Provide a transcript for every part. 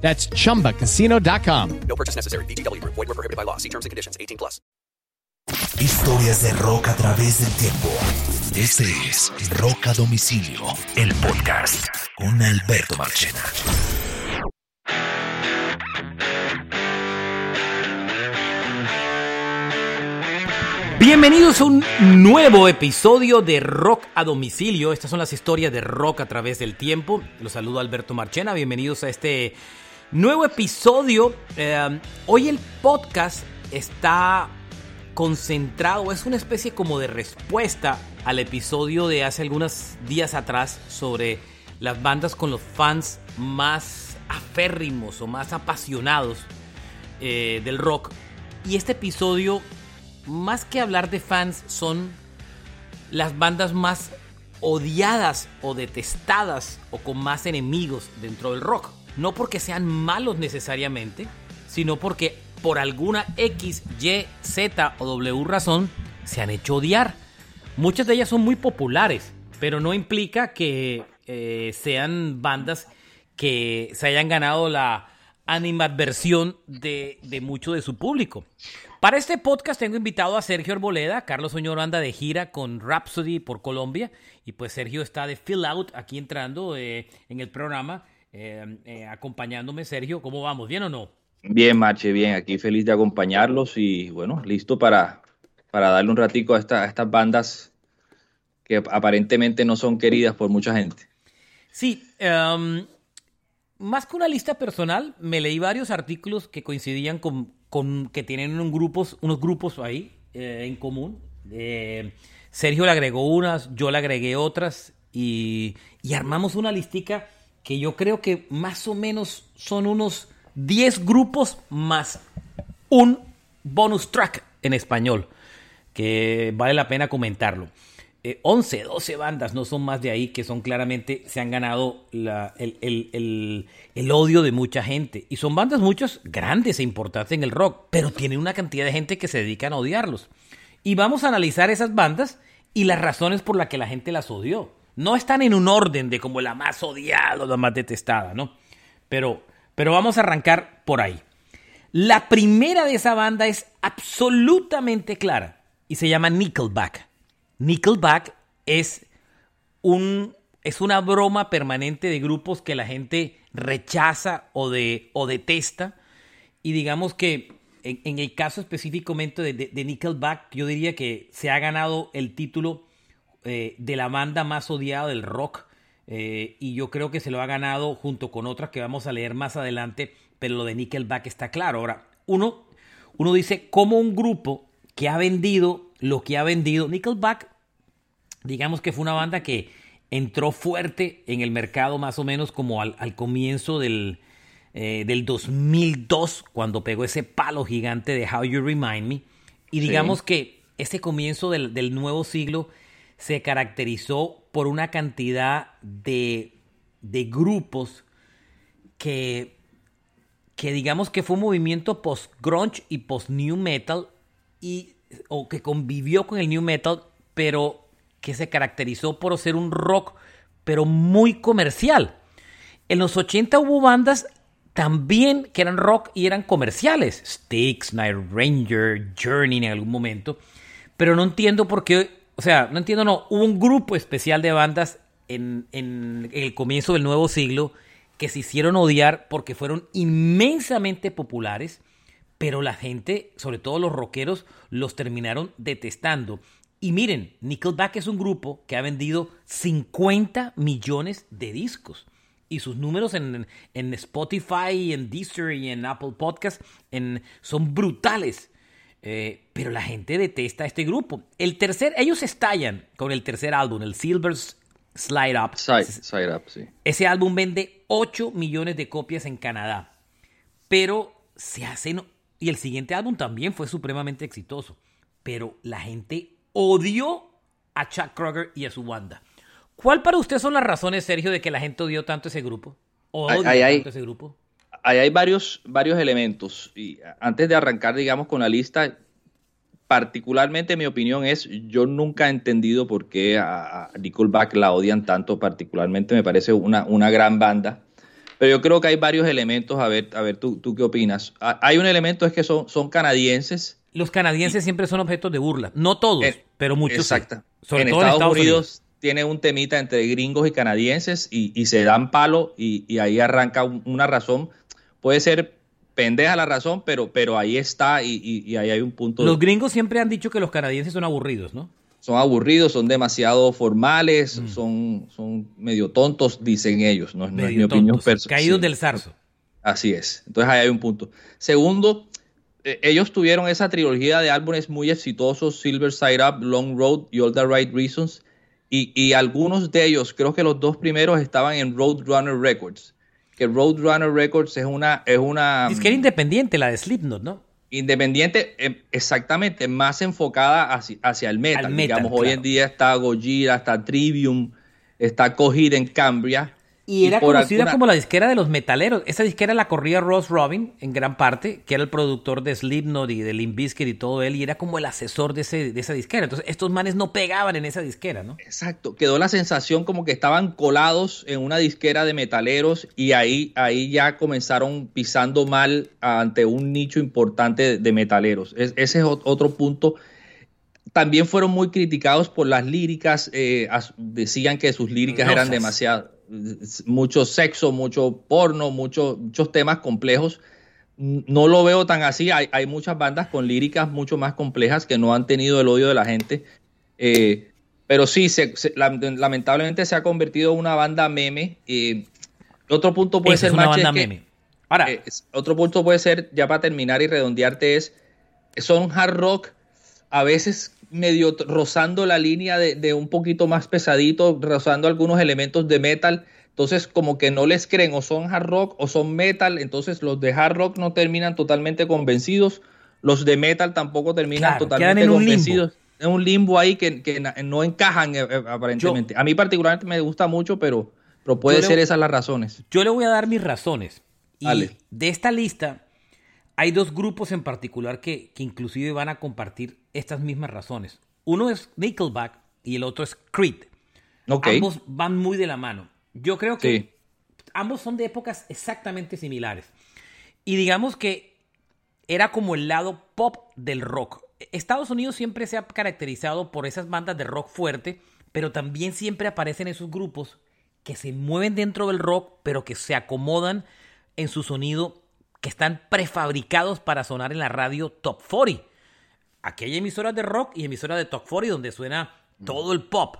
That's chumbacasino.com. No purchase necessary. BGW. Void were prohibited by law. See terms and conditions. 18 plus. Historias de rock a través del tiempo. Este es Rock a Domicilio, el podcast con Alberto Marchena. Bienvenidos a un nuevo episodio de Rock a domicilio. Estas son las historias de rock a través del tiempo. Los saludo Alberto Marchena. Bienvenidos a este nuevo episodio. Eh, hoy el podcast está concentrado, es una especie como de respuesta al episodio de hace algunos días atrás sobre las bandas con los fans más aférrimos o más apasionados eh, del rock. Y este episodio más que hablar de fans, son las bandas más odiadas o detestadas o con más enemigos dentro del rock. No porque sean malos necesariamente, sino porque por alguna X, Y, Z o W razón se han hecho odiar. Muchas de ellas son muy populares, pero no implica que eh, sean bandas que se hayan ganado la animadversión de, de mucho de su público. Para este podcast tengo invitado a Sergio Arboleda. Carlos Oñoro anda de gira con Rhapsody por Colombia. Y pues Sergio está de fill out aquí entrando eh, en el programa, eh, eh, acompañándome. Sergio, ¿cómo vamos? ¿Bien o no? Bien, Marche, bien. Aquí feliz de acompañarlos y bueno, listo para, para darle un ratico a, esta, a estas bandas que aparentemente no son queridas por mucha gente. Sí, um, más que una lista personal, me leí varios artículos que coincidían con, con que tienen unos grupos, unos grupos ahí eh, en común. Eh, Sergio le agregó unas, yo le agregué otras y, y, armamos una listica que yo creo que más o menos son unos 10 grupos más un bonus track en español, que vale la pena comentarlo. 11, eh, 12 bandas, no son más de ahí, que son claramente, se han ganado la, el, el, el, odio de mucha gente. Y son bandas muchas grandes e importantes en el rock, pero tienen una cantidad de gente que se dedican a odiarlos. Y vamos a analizar esas bandas y las razones por las que la gente las odió. No están en un orden de como la más odiada o la más detestada, ¿no? Pero, pero vamos a arrancar por ahí. La primera de esa banda es absolutamente clara y se llama Nickelback. Nickelback es, un, es una broma permanente de grupos que la gente rechaza o, de, o detesta. Y digamos que en, el caso específicamente de, Nickelback, yo diría que se ha ganado el título eh, de la banda más odiada del rock. Eh, y yo creo que se lo ha ganado junto con otras que vamos a leer más adelante, pero lo de Nickelback está claro. Ahora, uno, uno dice, ¿cómo un grupo que ha vendido lo que ha vendido. Nickelback, digamos que fue una banda que entró fuerte en el mercado más o menos como al, comienzo del, eh, del 2002, cuando pegó ese palo gigante de How You Remind Me. Y digamos que ese comienzo del, del, nuevo siglo se caracterizó por una cantidad de, de grupos que, que digamos que fue un movimiento post-grunge y post-new metal y o que convivió con el new metal, pero que se caracterizó por ser un rock, pero muy comercial. En los 80 hubo bandas también que eran rock y eran comerciales. Styx, Night Ranger, Journey en algún momento. Pero no entiendo por qué, o sea, no entiendo, no. Hubo un grupo especial de bandas en, el comienzo del nuevo siglo que se hicieron odiar porque fueron inmensamente populares pero la gente, sobre todo los rockeros, los terminaron detestando. Y miren, Nickelback es un grupo que ha vendido 50 millones de discos. Y sus números en, en Spotify, en Deezer y en Apple Podcast en, son brutales. Eh, pero la gente detesta a este grupo. El tercer, ellos estallan con el tercer álbum, el Silver Slide Up. Side, side Up, sí. Ese álbum vende 8 millones de copias en Canadá. Pero se hacen. Y el siguiente álbum también fue supremamente exitoso. Pero la gente odió a Chuck Kroger y a su banda. ¿Cuál para usted son las razones, Sergio, de que la gente odió tanto ese grupo? ¿O Ay, odia ay, tanto ese grupo? Ahí hay varios, varios elementos. Y antes de arrancar, digamos, con la lista, particularmente mi opinión es, yo nunca he entendido por qué a, a Nickelback la odian tanto, particularmente me parece una, una gran banda. Pero yo creo que hay varios elementos, a ver, a ver tú, tú qué opinas. Hay un elemento es que son, son canadienses. Los canadienses siempre son objetos de burla. No todos, Eh, pero muchos. sí. Exacto. Sobre en todo Estados, en Estados Unidos, Unidos. tiene un temita entre gringos y canadienses y, y se dan palo y, y ahí arranca un- una razón. Puede ser pendeja la razón, pero, pero ahí está y, y- y ahí hay un punto. Los gringos siempre han dicho que los canadienses son aburridos, ¿no? son aburridos, son demasiado formales, Mm. son, son medio tontos, dicen ellos. No, no es mi opinión personal. caídos Sí. del zarzo. Así es. Entonces ahí hay un punto. Segundo, eh, ellos tuvieron esa trilogía de álbumes muy exitosos, Silver Side Up, Long Road y All the Right Reasons. Y, y algunos de ellos, creo que los dos primeros estaban en Roadrunner Records. Que Roadrunner Records es una, es una Es que era independiente la de Slipknot, ¿no? independiente, eh, exactamente, más enfocada hacia, hacia el metal. Al metal, Digamos, hoy en día está Gojira, está Trivium, está Cogida en Cambria. Y era conocida alguna- como la disquera de los metaleros. Esa disquera la corría Ross Robin en gran parte, que era el productor de Slipknot y de Limp Bizkit y todo él, y era como el asesor de, ese, de esa disquera. Entonces, estos manes no pegaban en esa disquera, ¿no? Exacto, quedó la sensación como que estaban colados en una disquera de metaleros y ahí, ahí ya comenzaron pisando mal ante un nicho importante de, de metaleros. Es- ese es ot- otro punto. También fueron muy criticados por las líricas, eh, as- decían que sus líricas eran demasiado, mucho sexo, mucho porno, mucho- muchos temas complejos. No lo veo tan así. Hay, hay muchas bandas con líricas mucho más complejas que no han tenido el odio de la gente. Eh, pero sí, se- se- lam- lamentablemente se ha convertido en una banda meme. Eh, otro punto puede Esa ser es una Mache, banda es que- meme. Ahora, eh, otro punto puede ser, ya para terminar y redondearte, es son hard rock a veces medio rozando la línea de, de un poquito más pesadito, rozando algunos elementos de metal. Entonces, como que no les creen, o son hard rock o son metal. Entonces, los de hard rock no terminan totalmente convencidos. Los de metal tampoco terminan Claro, totalmente en convencidos. Es un limbo ahí que, que no encajan eh, eh, aparentemente. a mí particularmente me gusta mucho, pero, pero puede le- ser esas las razones. Yo le voy a dar mis razones. Y Dale. de esta lista hay dos grupos en particular que, que inclusive van a compartir estas mismas razones. Uno es Nickelback y el otro es Creed. Ambos van muy de la mano. Yo creo que Sí. ambos son de épocas exactamente similares. Y digamos que era como el lado pop del rock. Estados Unidos siempre se ha caracterizado por esas bandas de rock fuerte, pero también siempre aparecen esos grupos que se mueven dentro del rock, pero que se acomodan en su sonido, que están prefabricados para sonar en la radio Top 40. Aquí hay emisoras de rock y emisoras de Top 40 donde suena todo el pop.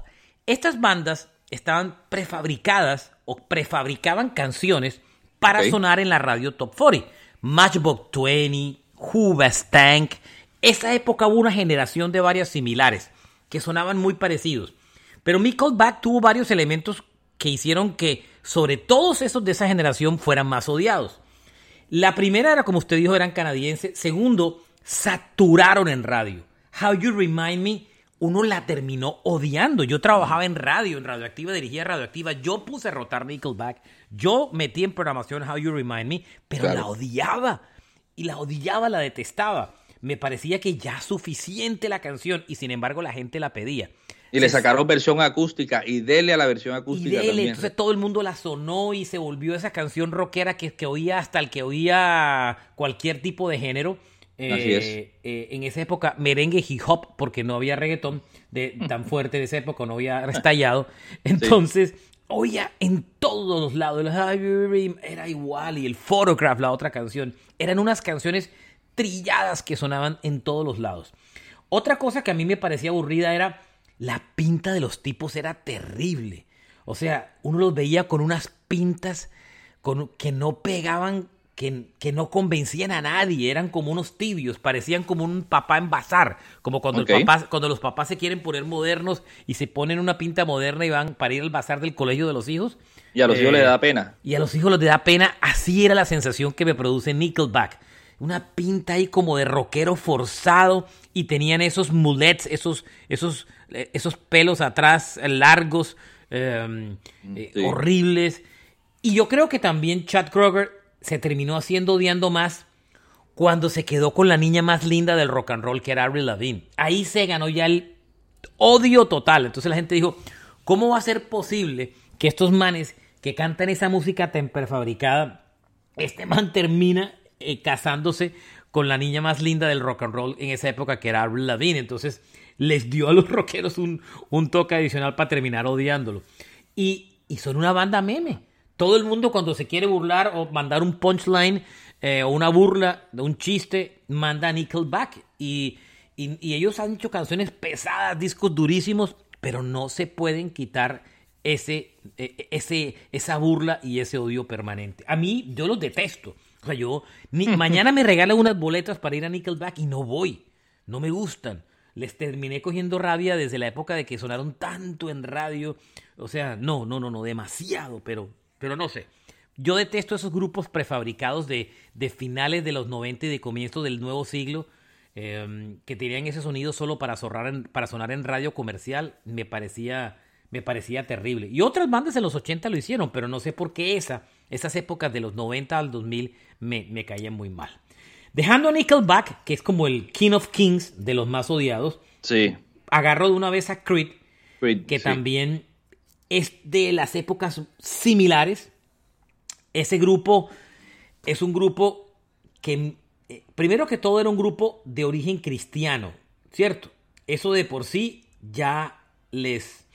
Estas bandas estaban prefabricadas o prefabricaban canciones para sonar en la radio Top 40. Matchbox 20, Hoobastank. Esa época hubo una generación de varias similares que sonaban muy parecidos. Pero Nickelback tuvo varios elementos que hicieron que, sobre todos esos de esa generación, fueran más odiados. La primera era, como usted dijo, eran canadienses. Segundo, saturaron en radio. How You Remind Me, uno la terminó odiando. Yo trabajaba en radio, en Radioactiva, dirigía Radioactiva. Yo puse a rotar Nickelback. Yo metí en programación How You Remind Me, pero Claro. la odiaba. Y la odiaba, la detestaba. Me parecía que ya suficiente la canción y sin embargo la gente la pedía. Y le sacaron versión acústica y dele a la versión y acústica dele, también. entonces todo el mundo la sonó y se volvió esa canción rockera que, que oía hasta el que oía cualquier tipo de género. Eh, Así es. eh, en esa época, merengue hip hop, porque no había reggaetón de, tan fuerte de esa época, no había estallado. Entonces, oía en todos los lados. Era igual. Y el Photograph, la otra canción. Eran unas canciones trilladas que sonaban en todos los lados. Otra cosa que a mí me parecía aburrida era la pinta de los tipos era terrible. O sea, uno los veía con unas pintas con, que no pegaban, que, que, no convencían a nadie, eran como unos tibios, parecían como un papá en bazar, como cuando, Ok. el papá, cuando los papás se quieren poner modernos y se ponen una pinta moderna y van para ir al bazar del colegio de los hijos. Y a los hijos Eh, les da pena. Y a los hijos les da pena. Así era la sensación que me produce Nickelback. Una pinta ahí como de rockero forzado. Y tenían esos mulets, esos, esos, eh, esos pelos atrás largos, eh, eh, horribles. Y yo creo que también Chad Kroger se terminó haciendo odiando más cuando se quedó con la niña más linda del rock and roll, que era Avril Lavigne. Ahí se ganó ya el odio total. Entonces la gente dijo, ¿cómo va a ser posible que estos manes que cantan esa música tan prefabricada, este man termina eh, casándose con la niña más linda del rock and roll en esa época, que era Avril Lavigne? Entonces les dio a los rockeros un, un toque adicional para terminar odiándolo. Y, y son una banda meme. Todo el mundo cuando se quiere burlar o mandar un punchline eh, o una burla, un chiste, manda a Nickelback. Y, y, y ellos han hecho canciones pesadas, discos durísimos, pero no se pueden quitar ese, eh, ese, esa burla y ese odio permanente. A mí, yo los detesto. O sea, yo, mañana me regalan unas boletas para ir a Nickelback y no voy. No me gustan. Les terminé cogiendo rabia desde la época de que sonaron tanto en radio. O sea, no, no, no, no, demasiado, pero, pero no sé. Yo detesto esos grupos prefabricados de, de finales de los 90 y de comienzos del nuevo siglo eh, que tenían ese sonido solo para, para sonar en radio comercial. Me parecía, me parecía terrible. Y otras bandas en los 80 lo hicieron, pero no sé por qué esa, esas épocas de los 90 al 2000 me, me caían muy mal. Dejando a Nickelback, que es como el King of Kings de los más odiados, Sí. agarro de una vez a Creed, Creed, que sí. también es de las épocas similares. Ese grupo es un grupo que, eh, primero que todo, era un grupo de origen cristiano, ¿cierto? Eso de por sí ya les,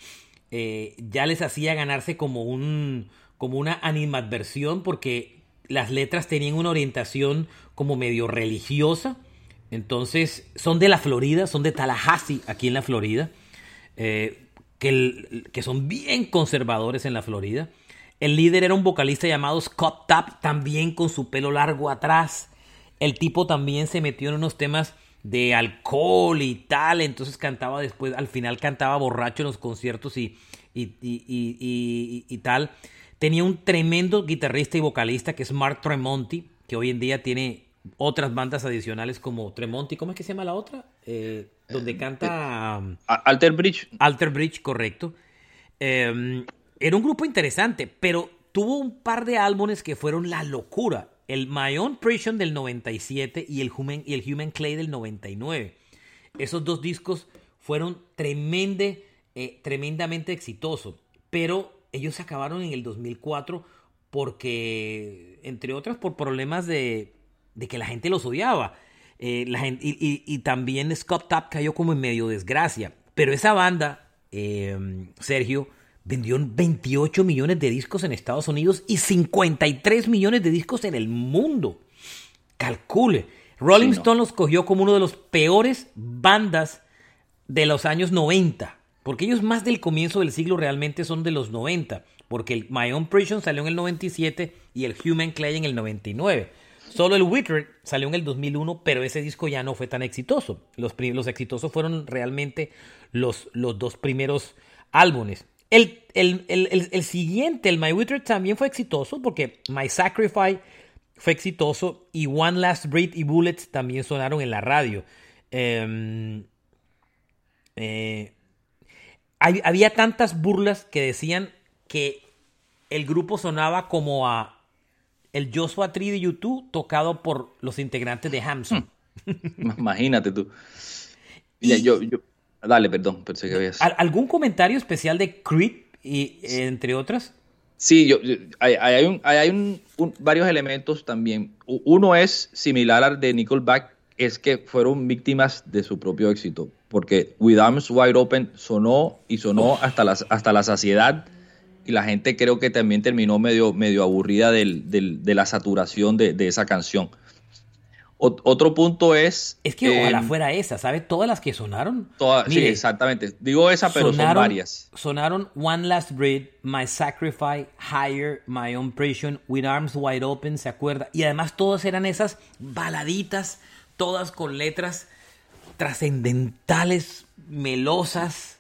eh, ya les hacía ganarse como, un, como una animadversión porque las letras tenían una orientación como medio religiosa. Entonces, son de la Florida, son de Tallahassee, aquí en la Florida, eh, que, que son bien conservadores en la Florida. El líder era un vocalista llamado Scott Tapp, también con su pelo largo atrás. El tipo también se metió en unos temas de alcohol y tal, entonces cantaba después, al final cantaba borracho en los conciertos y- y- y- y tal. Tenía un tremendo guitarrista y vocalista que es Mark Tremonti, que hoy en día tiene otras bandas adicionales como Tremonti, ¿cómo es que se llama la otra? Eh, donde canta... um, A- Alter Bridge. Alter Bridge, correcto. Eh, era un grupo interesante, pero tuvo un par de álbumes que fueron la locura. El My Own Prison del 97 y el Human, y el Human Clay del 99. Esos dos discos fueron tremende, eh, tremendamente exitosos, pero ellos se acabaron en el 2004 porque, entre otras, por problemas de, de que la gente los odiaba. Eh, la y, y- y también Scott Tapp cayó como en medio desgracia. Pero esa banda, eh, Sergio, vendió 28 millones de discos en Estados Unidos y 53 millones de discos en el mundo. Calcule. Rolling Sí, no. Stone los cogió como uno de los peores bandas de los años 90. Porque ellos más del comienzo del siglo realmente son de los 90. Porque el My Own Prison salió en el 97 y el Human Clay en el 99. Solo el Withered salió en el 2001, pero ese disco ya no fue tan exitoso. Los, los exitosos fueron realmente los, los dos primeros álbumes. El, el, el- el- el siguiente, el My Withered, también fue exitoso porque My Sacrifice fue exitoso y One Last Breath y Bullets también sonaron en la radio. Em, eh, hay- había tantas burlas que decían que el grupo sonaba como a el Joshua Tree de YouTube tocado por los integrantes de Hamson. Imagínate tú. Y- yo, yo- Dale, perdón, pensé que habías. ¿Al- ¿Algún comentario especial de Creed, y, entre otras? Sí, yo, yo- hay, hay un- hay- un- un- varios elementos también. Uno es similar al de Nickelback, es que fueron víctimas de su propio éxito, porque With Arms Wide Open sonó y sonó hasta la, hasta la saciedad y la gente creo que también terminó medio, medio aburrida del- del- de la saturación de, de esa canción. Ot- otro punto es... Es que ojalá eh, fuera esa, ¿sabe? Todas las que sonaron. toda- sí, Mire, exactamente. Digo esa, pero son varias. Sonaron One Last Breath, My Sacrifice, Higher, My Own Prison, With Arms Wide Open, ¿se acuerda? Y además todas eran esas baladitas, todas con letras trascendentales, melosas.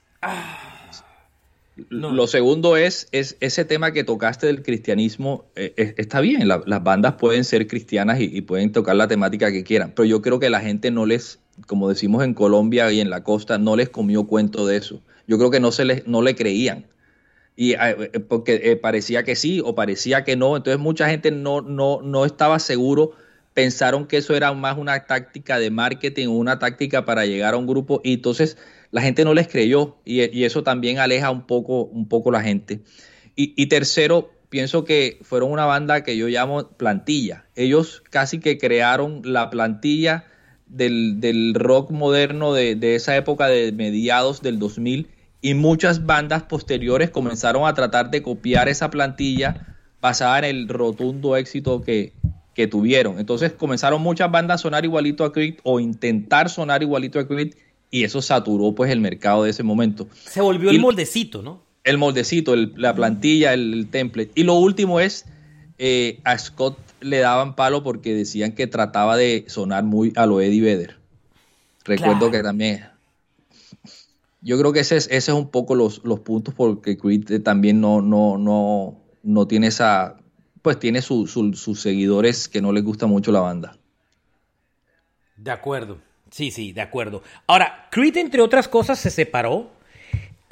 No. Lo segundo es, es ese tema que tocaste del cristianismo. eh, está bien, la- las bandas pueden ser cristianas y, y pueden tocar la temática que quieran, pero yo creo que la gente no les, como decimos en Colombia y en la costa, no les comió cuento de eso. Yo creo que no, se les, no le creían. Y eh, eh, porque parecía que sí o parecía que no, entonces mucha gente no, no, no estaba seguro, pensaron que eso era más una táctica de marketing, una táctica para llegar a un grupo y entonces la gente no les creyó y, eso también aleja un poco, un poco la gente. Y, y tercero, pienso que fueron una banda que yo llamo plantilla. Ellos casi que crearon la plantilla del, del rock moderno de, de esa época de mediados del 2000 y muchas bandas posteriores comenzaron a tratar de copiar esa plantilla basada en el rotundo éxito que, que tuvieron. Entonces comenzaron muchas bandas a sonar igualito a Creed o intentar sonar igualito a Creed y eso saturó pues el mercado de ese momento. Se volvió Y- el moldecito, ¿no? El moldecito, el- la plantilla, el, el template. Y lo último es, eh, a Scott le daban palo porque decían que trataba de sonar muy a lo Eddie Vedder. Recuerdo Claro. que también... Yo creo que ese es, ese es un poco los, los puntos porque Creed eh, también no, no, no, no tiene esa... Pues tiene su- su- sus seguidores que no les gusta mucho la banda. De acuerdo. Sí, sí, de acuerdo. Ahora, Creed, entre otras cosas, se separó.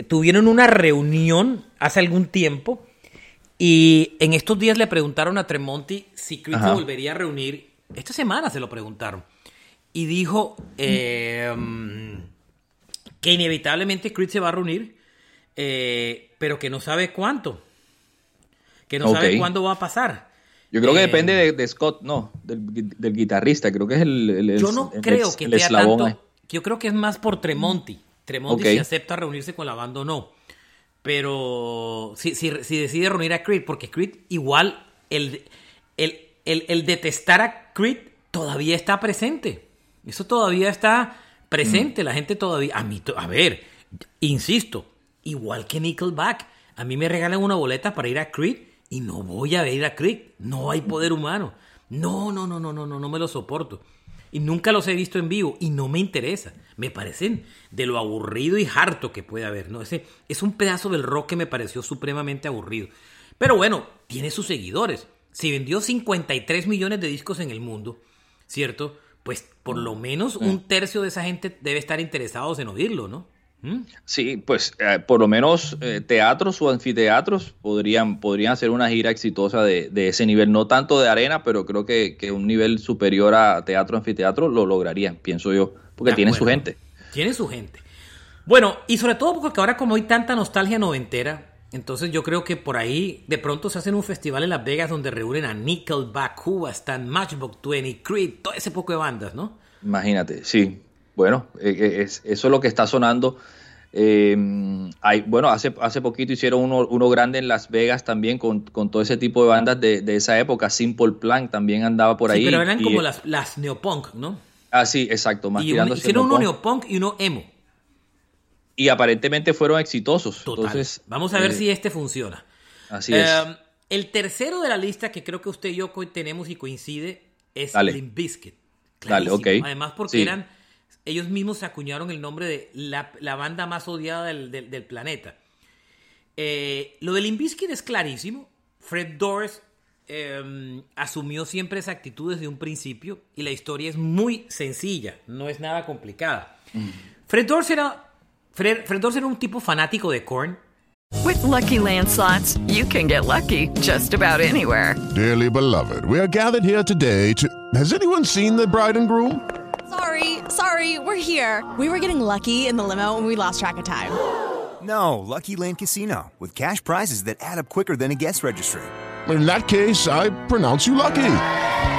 Tuvieron una reunión hace algún tiempo. Y en estos días le preguntaron a Tremonti si Creed se volvería a reunir. Esta semana se lo preguntaron. Y dijo eh, que inevitablemente Creed se va a reunir, eh, pero que no sabe cuánto. Que no sabe Ok. cuándo va a pasar. Yo creo que Eh, depende de, de Scott, no, del, del guitarrista. Creo que es el, el- Yo no el- creo el que sea tanto. ahí. Yo creo que es más por Tremonti. Tremonti si acepta reunirse con la banda o no. Pero si, si, si decide reunir a Creed, porque Creed igual, el, el, el, el detestar a Creed todavía está presente. Eso todavía está presente. La gente todavía. A mí, a ver, insisto, igual que Nickelback. A mí me regalan una boleta para ir a Creed y no voy a ir a Creed. No hay poder humano. No, no, no, no, no, no, no me lo soporto. Y nunca los he visto en vivo y no me interesa. Me parecen de lo aburrido y harto que puede haber, ¿no? Ese es un pedazo del rock que me pareció supremamente aburrido. Pero bueno, tiene sus seguidores. Si vendió 53 millones de discos en el mundo, ¿cierto? Pues por lo menos un tercio de esa gente debe estar interesados en oírlo, ¿no? ¿Mm? Sí, pues eh, por lo menos eh, teatros o anfiteatros podrían, podrían hacer una gira exitosa de, de ese nivel, no tanto de arena, pero creo que, que un nivel superior a teatro, anfiteatro lo lograrían, pienso yo, porque De tienen su gente. Tiene su gente. Bueno, y sobre todo porque ahora como hay tanta nostalgia noventera, entonces yo creo que por ahí de pronto se hacen un festival en Las Vegas donde reúnen a Nickelback, Cuba, Stan, Matchbox 20, Creed, todo ese poco de bandas, ¿no? Imagínate, sí. Bueno, eh, eh, es- eso es lo que está sonando. Eh, hay, bueno, hace, hace poquito hicieron uno, uno grande en Las Vegas también con, con todo ese tipo de bandas de, de esa época. Simple Plan también andaba por Sí, ahí. pero eran y- como las, las neopunk, ¿no? Ah, sí, exacto. Más Y un- hicieron uno neopunk. y uno emo. Y aparentemente fueron exitosos. Total. Entonces, Vamos a ver eh, si este funciona. Así es. Eh, el tercero de la lista que creo que usted y yo tenemos y coincide es Dale. Limp Bizkit. Dale, ok. Además porque Sí. eran ellos mismos se acuñaron el nombre de la, la banda más odiada del, del- del planeta. Eh, lo de Limp Bizkit es clarísimo. Fred Doris eh, asumió siempre esa actitud desde un principio y la historia es muy sencilla, no es nada complicada. Fred Doris era, Fred, Fred Durst era un tipo fanático de Korn. With Lucky Land slots, you can get lucky just about anywhere. Dearly beloved, we are gathered here today to. Has anyone seen the bride and groom? Sorry, sorry, we're here. We were getting lucky in the limo and we lost track of time. No, Lucky Land Casino, with cash prizes that add up quicker than a guest registry. In that case, I pronounce you lucky.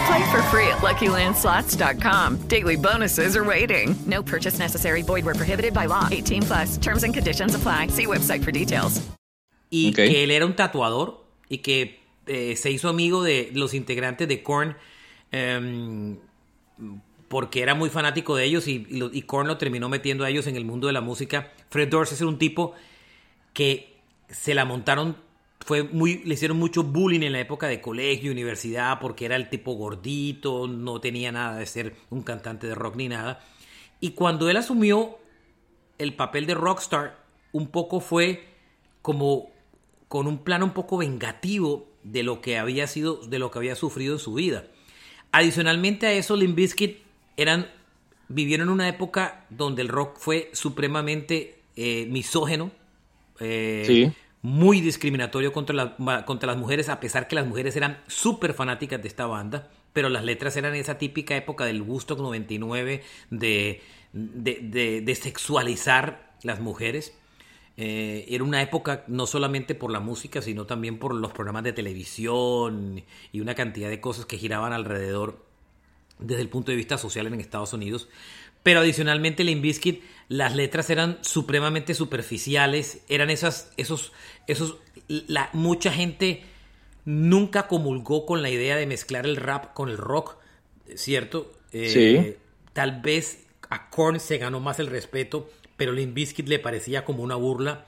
Play for free at LuckyLandSlots.com. Daily bonuses are waiting. No purchase necessary. Void were prohibited by law. 18 plus. Terms and conditions apply. See website for details. y Ok. que él era un tatuador y que eh, se hizo amigo de los integrantes de Korn em, porque era muy fanático de ellos y, y, lo- terminó metiendo a ellos en el mundo de la música. Fred Durst es un tipo que se la montaron, fue muy, le hicieron mucho bullying en la época de colegio, universidad, porque era el tipo gordito, no tenía nada de ser un cantante de rock ni nada. Y cuando él asumió el papel de rockstar, un poco fue como con un plano un poco vengativo de lo que había sido, de lo que había sufrido en su vida. Adicionalmente a eso, Limp Bizkit eran, vivieron en una época donde el rock fue supremamente eh, misógeno, eh, Sí. muy discriminatorio contra, la- contra las mujeres, a pesar que las mujeres eran súper fanáticas de esta banda, pero las letras eran esa típica época del Woodstock 99 de, de, de- de sexualizar las mujeres. Eh, era una época no solamente por la música, sino también por los programas de televisión y una cantidad de cosas que giraban alrededor desde el punto de vista social en Estados Unidos. Pero adicionalmente, Limp Bizkit, las letras eran supremamente superficiales, eran esas, esos, esos, la, mucha gente nunca comulgó con la idea de mezclar el rap con el rock, ¿cierto? Eh, Sí. Tal vez a Korn se ganó más el respeto, pero Limp Bizkit le parecía como una burla.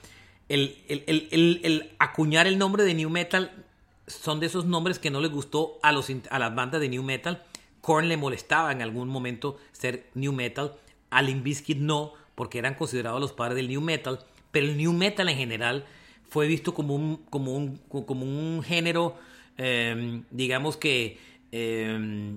El, el- el- el- acuñar el nombre de New Metal son de esos nombres que no le gustó a, los, a las bandas de New Metal. Korn le molestaba en algún momento ser New Metal. A Limp Bizkit no, porque eran considerados los padres del New Metal. Pero el New Metal en general fue visto como un, como un, como un género, eh, digamos que eh,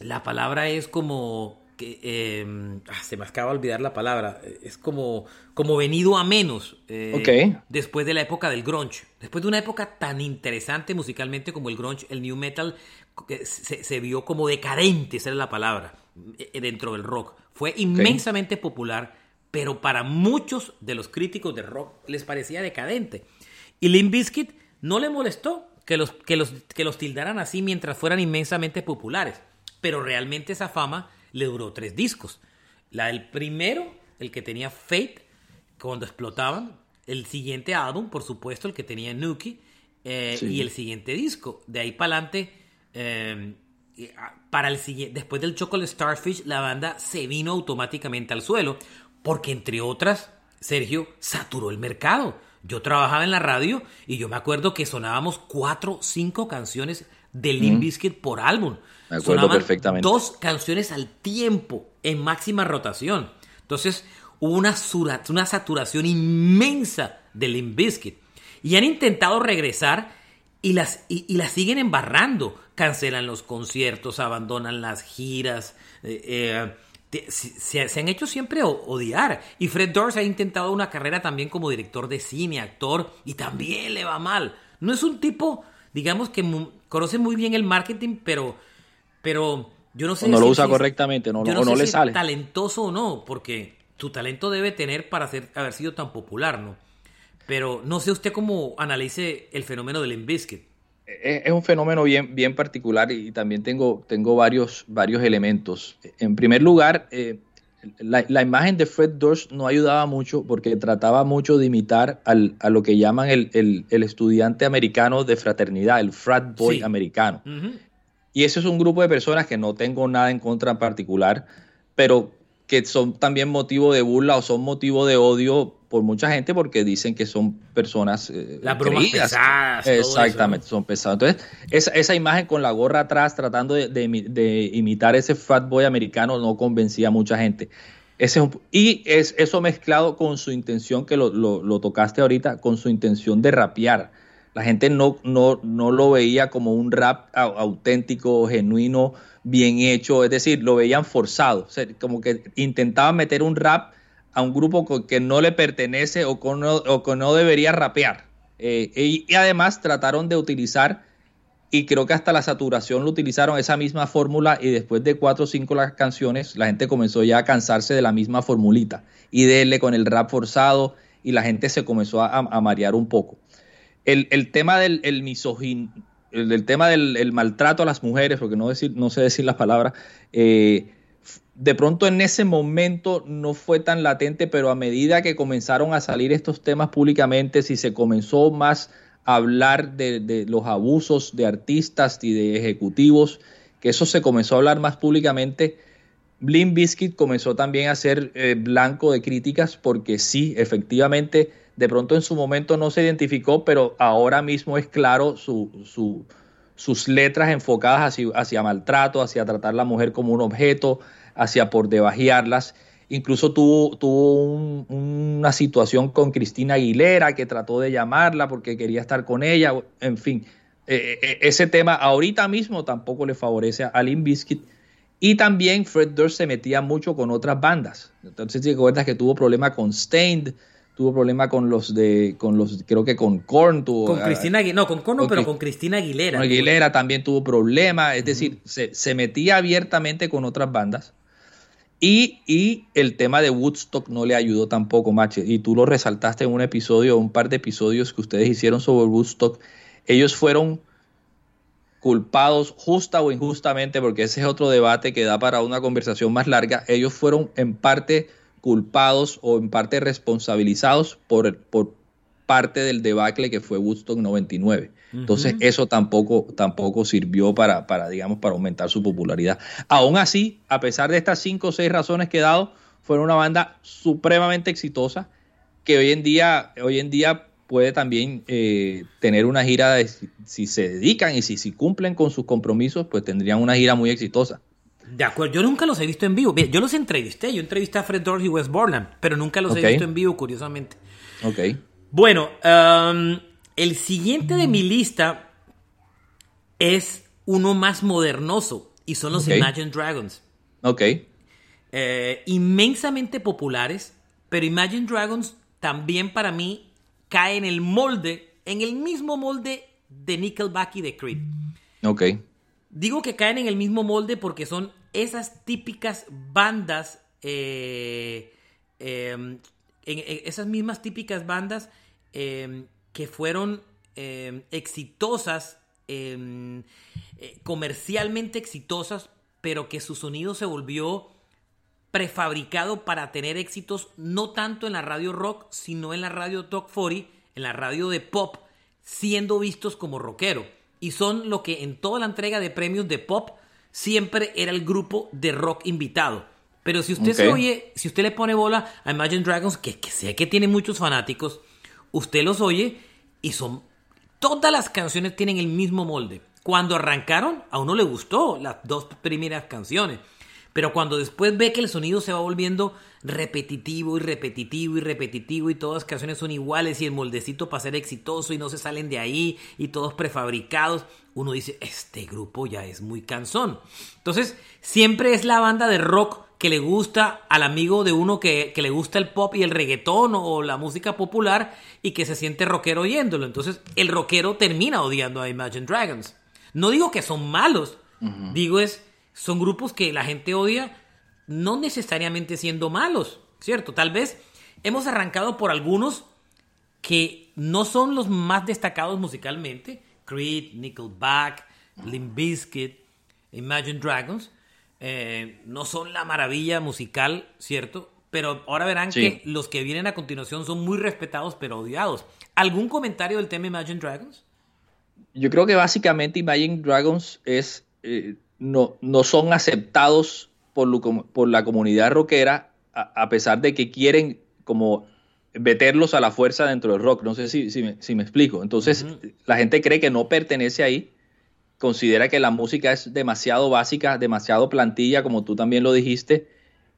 la palabra es como que eh, ah, se me acaba de olvidar la palabra. Es como, como venido a menos. eh, Ok. Después de la época del grunge. Después de una época tan interesante musicalmente como el grunge, el new metal se, se vio como decadente, esa es la palabra, eh, dentro del rock. Fue inmensamente popular, pero para muchos de los críticos de rock les parecía decadente. Y Limp Bizkit no le molestó que los, que los, que los tildaran así mientras fueran inmensamente populares. Pero realmente esa fama le duró tres discos. La del primero, el que tenía Fate, cuando explotaban. El siguiente álbum, por supuesto, el que tenía Nuki. eh, Sí. Y el siguiente disco. De ahí para adelante, eh, y, ah, para el siguiente, después del Chocolate Starfish, la banda se vino automáticamente al suelo. Porque entre otras, Sergio saturó el mercado. Yo trabajaba en la radio y yo me acuerdo que sonábamos cuatro, cinco canciones de Limp Mm. Bizkit por álbum. Me acuerdo Sonaban perfectamente. dos canciones al tiempo en máxima rotación. Entonces hubo una, sura- una saturación inmensa de Limp Bizkit. Y han intentado regresar y las, y, y las siguen embarrando. Cancelan los conciertos, abandonan las giras. eh, eh, te- se, se han hecho siempre odiar. Y Fred Durst ha intentado una carrera también como director de cine, actor, y también le va mal. No es un tipo, digamos, que mu- conoce muy bien el marketing, pero, pero yo no sé. O no lo decir usa si es- correctamente, no- yo o no sé le si es sale. talentoso o no, porque su talento debe tener para ser, haber sido tan popular, ¿no? Pero no sé usted cómo analice el fenómeno del Limp Bizkit. Es, un fenómeno bien, bien particular y también tengo, tengo varios, varios elementos. En primer lugar, eh, la, la imagen de Fred Durst no ayudaba mucho porque trataba mucho de imitar al- a lo que llaman el, el- el estudiante americano de fraternidad, el frat boy Sí. americano. Y ese es un grupo de personas que no tengo nada en contra en particular, pero que son también motivo de burla o son motivo de odio por mucha gente porque dicen que son personas eh, Las bromas creídas. pesadas, eso, Exactamente, son pesados. Entonces, esa, esa imagen con la gorra atrás tratando de, de imi- de imitar ese fat boy americano no convencía a mucha gente. Ese es un- y es eso mezclado con su intención, que lo, lo- lo tocaste ahorita, con su intención de rapear. La gente no, no, no lo veía como un rap au- auténtico, genuino, bien hecho, es decir, lo veían forzado, como que intentaban meter un rap a un grupo que no le pertenece o que no, o que no debería rapear. Eh, y, además trataron de utilizar, y creo que hasta la saturación lo utilizaron, esa misma fórmula, y después de cuatro o cinco las canciones, la gente comenzó ya a cansarse de la misma formulita, y de con el rap forzado, y la gente se comenzó a, a marear un poco el, tema del el misogin, el, tema del el maltrato a las mujeres, porque no, decir, no sé decir la palabra, eh, de pronto en ese momento no fue tan latente, pero a medida que comenzaron a salir estos temas públicamente, si se comenzó más a hablar de, de los abusos de artistas y de ejecutivos que eso se comenzó a hablar más públicamente, Blim Biscuit comenzó también a ser eh, blanco de críticas porque sí, efectivamente, de pronto en su momento no se identificó, pero ahora mismo es claro su, su, sus letras enfocadas hacia, maltrato, hacia tratar a la mujer como un objeto, hacia por debajearlas. Incluso tuvo, tuvo un, una situación con Cristina Aguilera que trató de llamarla porque quería estar con ella. En fin, eh, eh, ese tema ahorita mismo tampoco le favorece a Limp Bizkit. Y también Fred Durst se metía mucho con otras bandas. Entonces, si recuerdas que tuvo problema con Stained, tuvo problema con los de, con los, creo que con Korn tuvo. Con Cristina Aguilera, no, con Korn no, pero con Cristina Aguilera. Con Aguilera también tuvo problema, es uh -huh. decir, se, se, metía abiertamente con otras bandas. Y, y, el tema de Woodstock no le ayudó tampoco, Mache. Y tú lo resaltaste en un episodio, un par de episodios que ustedes hicieron sobre Woodstock. Ellos fueron culpados justa o injustamente, porque ese es otro debate que da para una conversación más larga, ellos fueron en parte culpados o en parte responsabilizados por, por parte del debacle que fue Woodstock 99. Entonces, uh -huh. eso tampoco, tampoco sirvió para, para, digamos, para aumentar su popularidad. Aún así, a pesar de estas cinco o seis razones que he dado, fueron una banda supremamente exitosa que hoy en día, hoy en día puede también eh, tener una gira, de, si, si, se dedican y si, si cumplen con sus compromisos, pues tendrían una gira muy exitosa. De acuerdo, yo nunca los he visto en vivo. Yo los entrevisté, yo entrevisté a Fred Durst y Wes Borland, pero nunca los okay. he visto en vivo, curiosamente. Ok. Bueno, um, el siguiente de mi lista es uno más modernoso y son los okay. Imagine Dragons. Ok. Eh, inmensamente populares, pero Imagine Dragons también para mí cae en el molde, en el mismo molde de Nickelback y de Creed. Ok. Digo que caen en el mismo molde porque son esas típicas bandas, eh, eh, en esas mismas típicas bandas eh, que fueron exitosas, comercialmente exitosas, pero que su sonido se volvió prefabricado para tener éxitos no tanto en la radio rock, sino en la radio Talk 40, en la radio de pop, siendo vistos como rockero. Y son lo que en toda la entrega de premios de pop siempre era el grupo de rock invitado. Pero si usted okay. se oye, si usted le pone bola a Imagine Dragons, que, que sé que tiene muchos fanáticos, usted los oye y son. Todas las canciones tienen el mismo molde. Cuando arrancaron, a uno le gustó las dos primeras canciones. Pero cuando después ve que el sonido se va volviendo repetitivo y repetitivo y repetitivo y todas las canciones son iguales y el moldecito para ser exitoso y no se salen de ahí y todos prefabricados, uno dice, este grupo ya es muy cansón. Entonces, siempre es la banda de rock que le gusta al amigo de uno que, que le gusta el pop y el reggaetón o la música popular y que se siente rockero oyéndolo. Entonces, el rockero termina odiando a Imagine Dragons. No digo que son malos, uh -huh. digo es son grupos que la gente odia, no necesariamente siendo malos, ¿cierto? Tal vez hemos arrancado por algunos que no son los más destacados musicalmente, Creed, Nickelback, Limp Bizkit, Imagine Dragons, eh, no son la maravilla musical, ¿cierto? Pero ahora verán sí. que los que vienen a continuación son muy respetados pero odiados. ¿Algún comentario del tema Imagine Dragons? Yo creo que básicamente Imagine Dragons es... Eh no, no son aceptados por, lo, por la comunidad rockera a, a, pesar de que quieren como meterlos a la fuerza dentro del rock. No sé si, si, me, si me, explico. Entonces, uh -huh. la gente cree que no pertenece ahí, considera que la música es demasiado básica, demasiado plantilla, como tú también lo dijiste,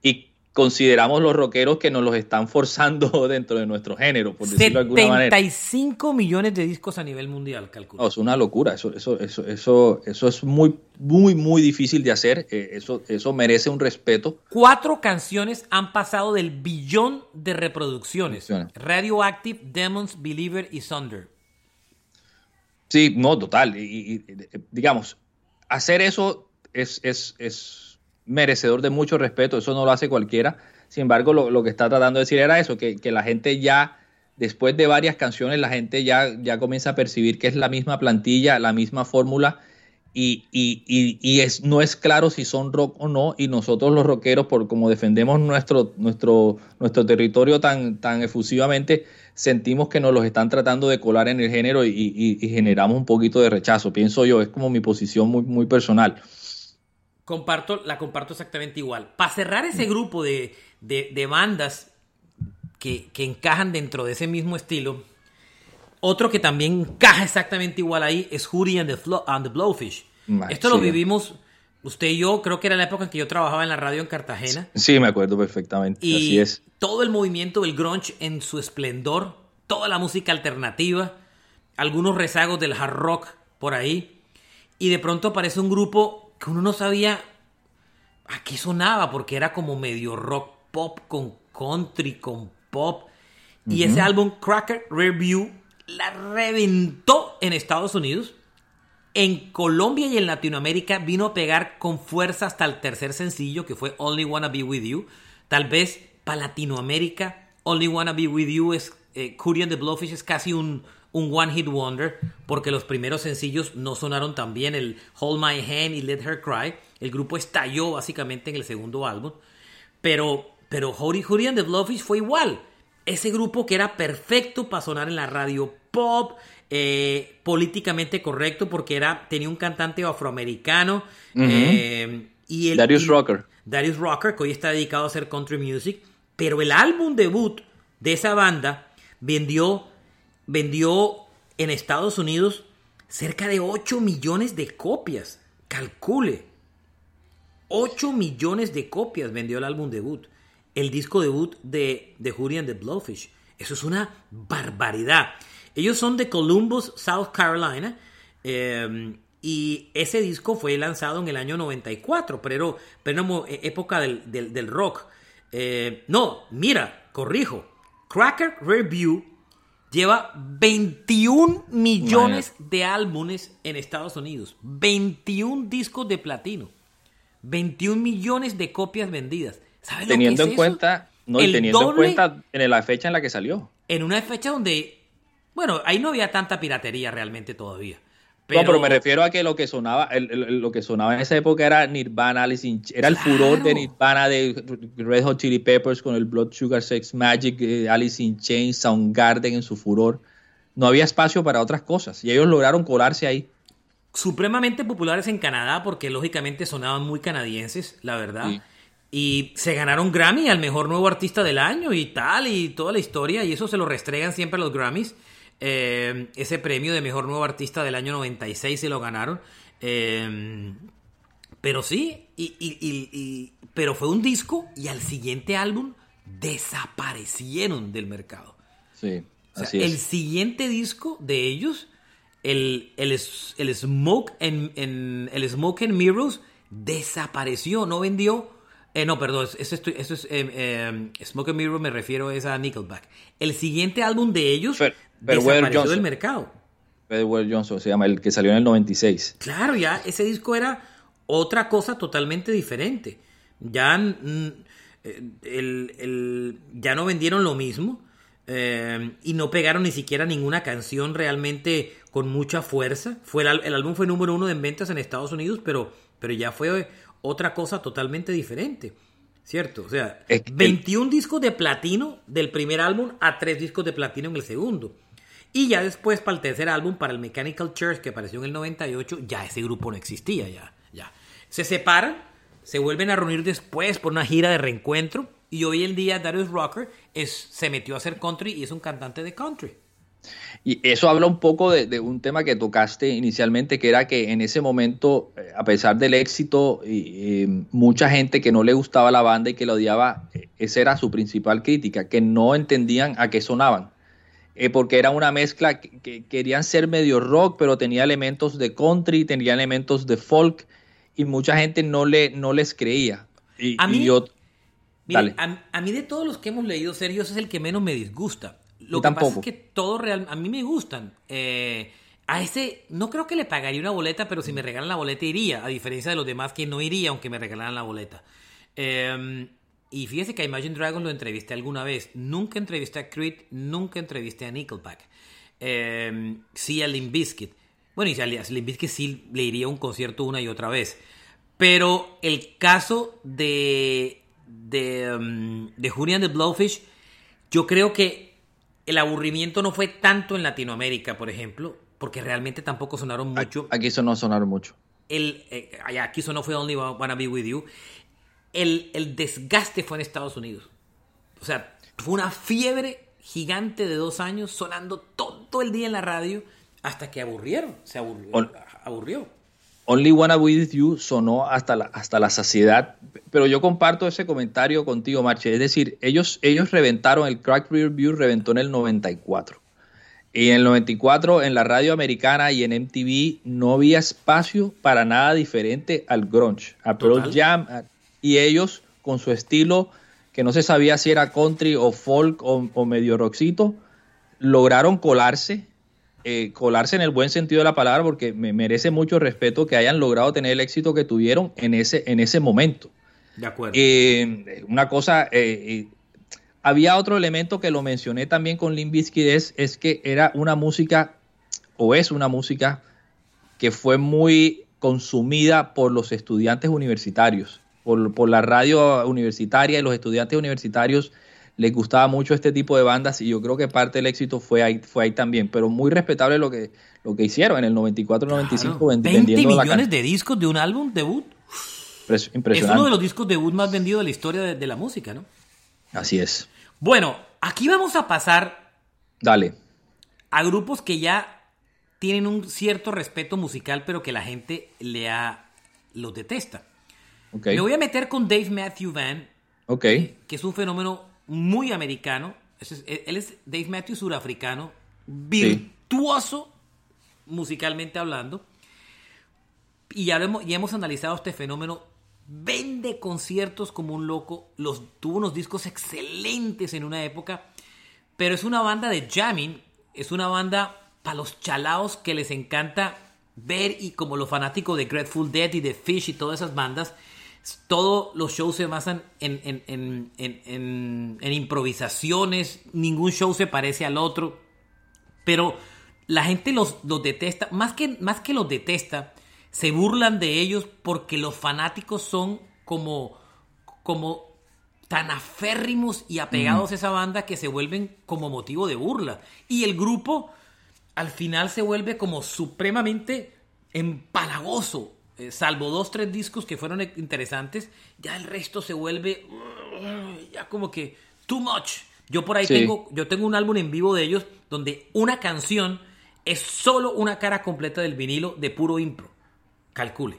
y consideramos los rockeros que nos los están forzando dentro de nuestro género, por decirlo de alguna manera. 75 millones de discos a nivel mundial, calculo. No, es una locura, eso, eso, eso, eso, eso es muy, muy, muy difícil de hacer, eh, eso, eso merece un respeto. Cuatro canciones han pasado del billón de reproducciones. Radioactive, Demons, Believer y Thunder. Sí, no, total. Y, y, digamos, hacer eso es, es, es merecedor de mucho respeto, eso no lo hace cualquiera. Sin embargo, lo, que está tratando de decir era eso, que, la gente ya, después de varias canciones, la gente ya, ya comienza a percibir que es la misma plantilla, la misma fórmula, y, y, y, y, es, no es claro si son rock o no, y nosotros los rockeros, por como defendemos nuestro, nuestro, nuestro territorio tan, tan efusivamente, sentimos que nos los están tratando de colar en el género y, y generamos un poquito de rechazo, pienso yo, es como mi posición muy, muy personal. Comparto, la comparto exactamente igual. Para cerrar ese grupo de, de- de bandas que, que encajan dentro de ese mismo estilo, otro que también encaja exactamente igual ahí es Hootie and the, Flo- and the Blowfish. Esto lo vivimos usted y yo, creo que era la época en que yo trabajaba en la radio en Cartagena. Sí, me acuerdo perfectamente. Y Así es. todo el movimiento del grunge en su esplendor, toda la música alternativa, algunos rezagos del hard rock por ahí. Y de pronto aparece un grupo que uno no sabía a qué sonaba, porque era como medio rock pop con country, con pop. Y ese álbum, Cracker Review, la reventó en Estados Unidos. En Colombia y en Latinoamérica vino a pegar con fuerza hasta el tercer sencillo, que fue Only Wanna Be With You. Tal vez para Latinoamérica, Only Wanna Be With You es, eh, the Blowfish es casi un, un one hit wonder, porque los primeros sencillos no sonaron tan bien, el Hold My Hand y Let Her Cry. El grupo estalló básicamente en el segundo álbum. Pero, pero Howdy Howdy and the Blowfish fue igual. Ese grupo que era perfecto para sonar en la radio pop, eh, políticamente correcto porque era, tenía un cantante afroamericano. Eh, y el, Darius y- Rucker. Darius Rucker, que hoy está dedicado a hacer country music. Pero el álbum debut de esa banda vendió, vendió en Estados Unidos cerca de 8 millones de copias. Calcule. 8 millones de copias vendió el álbum debut. El disco debut de, de and the Blowfish. Eso es una barbaridad. Ellos son de Columbus, South Carolina. eh, y ese disco fue lanzado en el año 94, pero, pero en mo- e- época del, del- del rock. Eh, no, mira, corrijo. Cracker Review lleva 21 millones de álbumes en Estados Unidos. 21 discos de platino. 21 millones de copias vendidas. ¿Sabes lo que Teniendo es en eso? cuenta, no, El teniendo en doble cuenta en la fecha en la que salió. en una fecha donde, bueno, ahí no había tanta piratería realmente todavía. No, pero me refiero a que lo que sonaba, el- el- lo que sonaba en esa época era Nirvana, Alice in Ch- era el furor de Nirvana, de Red Hot Chili Peppers con el Blood Sugar Sex Magic, eh, Alice in Chains, Soundgarden en su furor. No había espacio para otras cosas y ellos lograron colarse ahí. supremamente populares en Canadá porque lógicamente sonaban muy canadienses, la verdad. Y se ganaron Grammy al mejor nuevo artista del año y tal, y toda la historia, y eso se lo restregan siempre a los Grammys. Eh, ese premio de mejor nuevo artista del año 96 se lo ganaron. Eh, pero sí, y, y- y- y- pero fue un disco y al siguiente álbum desaparecieron del mercado. Sí, O sea, así el es. siguiente disco de ellos, el, el, el Smoke and, en- el Smoke and Mirrors, desapareció, no vendió. eh, no, perdón, eso, es eh, eh, Smoke and Mirrors, me refiero es a Nickelback. El siguiente álbum de ellos desapareció Johnson. del mercado. Johnson se llama, el que salió en el 96. Claro, ya ese disco era otra cosa totalmente diferente. Ya, mm, eh, el- el- ya no vendieron lo mismo eh, y no pegaron ni siquiera ninguna canción realmente con mucha fuerza. Fue el, álbum fue número uno en ventas en Estados Unidos, pero, pero ya fue otra cosa totalmente diferente. ¿Cierto? O sea, Es que- 21 discos de platino del primer álbum a 3 discos de platino en el segundo. Y ya después, para el tercer álbum, para el Mechanical Church, que apareció en el 98, ya ese grupo no existía, ya, ya. Se separan, se vuelven a reunir después por una gira de reencuentro, y hoy en día Darius Rucker es, se metió a hacer country y es un cantante de country. Y eso habla un poco de, un tema que tocaste inicialmente, que era que en ese momento, eh, a pesar del éxito, y, eh, mucha gente que no le gustaba la banda y que la odiaba, eh, esa era su principal crítica, que no entendían a qué sonaban. Eh, porque era una mezcla que, que querían ser medio rock, pero tenía elementos de country, tenía elementos de folk, y mucha gente no, le, no les creía. Y, A y mí- yo, Mire, a, a mí de todos los que hemos leído, Sergio, ese es el que menos me disgusta. Lo que pasa es que todos real, a mí me gustan. Eh, a ese, no creo que le pagaría una boleta, pero si me regalan la boleta iría, a diferencia de los demás que no iría aunque me regalaran la boleta. Eh, y fíjese que a Imagine Dragons lo entrevisté alguna vez. Nunca entrevisté a Creed, nunca entrevisté a Nickelback. Eh, sí a Limp Bizkit. Bueno, y a Limp Bizkit sí le iría a un concierto una y otra vez. Pero el caso de, de, um, de Julian the Blowfish, yo creo que el aburrimiento no fue tanto en Latinoamérica, por ejemplo, porque realmente tampoco sonaron mucho. aquí eso no sonaron mucho. el, eh, aquí eso no fue Only Wanna Be With You, el, el desgaste fue en Estados Unidos. O sea, fue una fiebre gigante de dos años sonando todo el día en la radio hasta que aburrieron, se aburrió. On- aburrió. Only Wanna Be With You sonó hasta la, hasta la saciedad, pero yo comparto ese comentario contigo, Marche. Es decir, ellos, ellos reventaron, el Crack Rear View reventó en el 94. Y en el 94, en la radio americana y en MTV, no había espacio para nada diferente al grunge, a Pearl. Jam. a- y ellos, con su estilo, que no se sabía si era country o folk o, o medio rockcito, lograron colarse, eh, colarse en el buen sentido de la palabra, porque me merece mucho respeto que hayan logrado tener el éxito que tuvieron en ese, en ese momento. De acuerdo. Eh, una cosa, eh, había otro elemento que lo mencioné también con es, es que era una música, o es una música, que fue muy consumida por los estudiantes universitarios, por, por la radio universitaria y los estudiantes universitarios les gustaba mucho este tipo de bandas y yo creo que parte del éxito fue ahí, fue ahí también, pero muy respetable lo que, lo que hicieron en el 94-95 Claro. ven- 20 vendiendo millones de discos de un álbum debut. Es uno de los discos debut más vendidos de la historia de, de la música, ¿no? Así es. Bueno, aquí vamos a pasar Dale. a grupos que ya tienen un cierto respeto musical, pero que la gente le ha, los detesta. Me voy a meter con Dave Matthew Van, Ok. que es un fenómeno muy americano. Él es Dave Matthew surafricano, virtuoso musicalmente hablando. Y ya, hemos, ya hemos analizado este fenómeno. Vende conciertos como un loco. Los, tuvo unos discos excelentes en una época. Pero es una banda de jamming. Es una banda para los chalaos que les encanta ver. Y como los fanáticos de Grateful Dead y de Fish y todas esas bandas. Todos los shows se basan en, en- en- en- improvisaciones. Ningún show se parece al otro. Pero la gente los, los detesta. Más que, más que los detesta, se burlan de ellos porque los fanáticos son como, como tan aférrimos y apegados a esa banda que se vuelven como motivo de burla. Y el grupo al final se vuelve como supremamente empalagoso. Eh, salvo dos, tres discos que fueron e- interesantes, ya el resto se vuelve uh, ya como que too much. Yo por ahí Sí. tengo, yo tengo un álbum en vivo de ellos donde una canción es solo una cara completa del vinilo de puro impro. Calcule.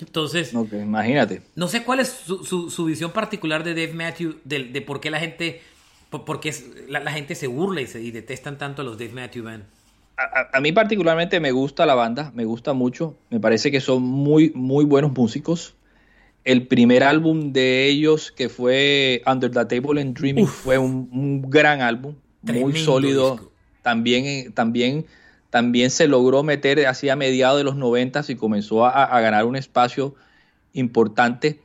Entonces, imagínate. no sé cuál es su, su- su visión particular de Dave Matthews, de, de por qué la gente, por, por qué es- la, la gente se burla y, se, y detestan tanto a los Dave Matthews Band. A, mí particularmente me gusta la banda, me gusta mucho. Me parece que son muy, muy buenos músicos. El primer álbum de ellos, que fue Under the Table and Dreaming, fue un, un gran álbum, muy sólido. disco. También, eh, también, también se logró meter así a mediados de los noventas y comenzó a, ganar un espacio importante.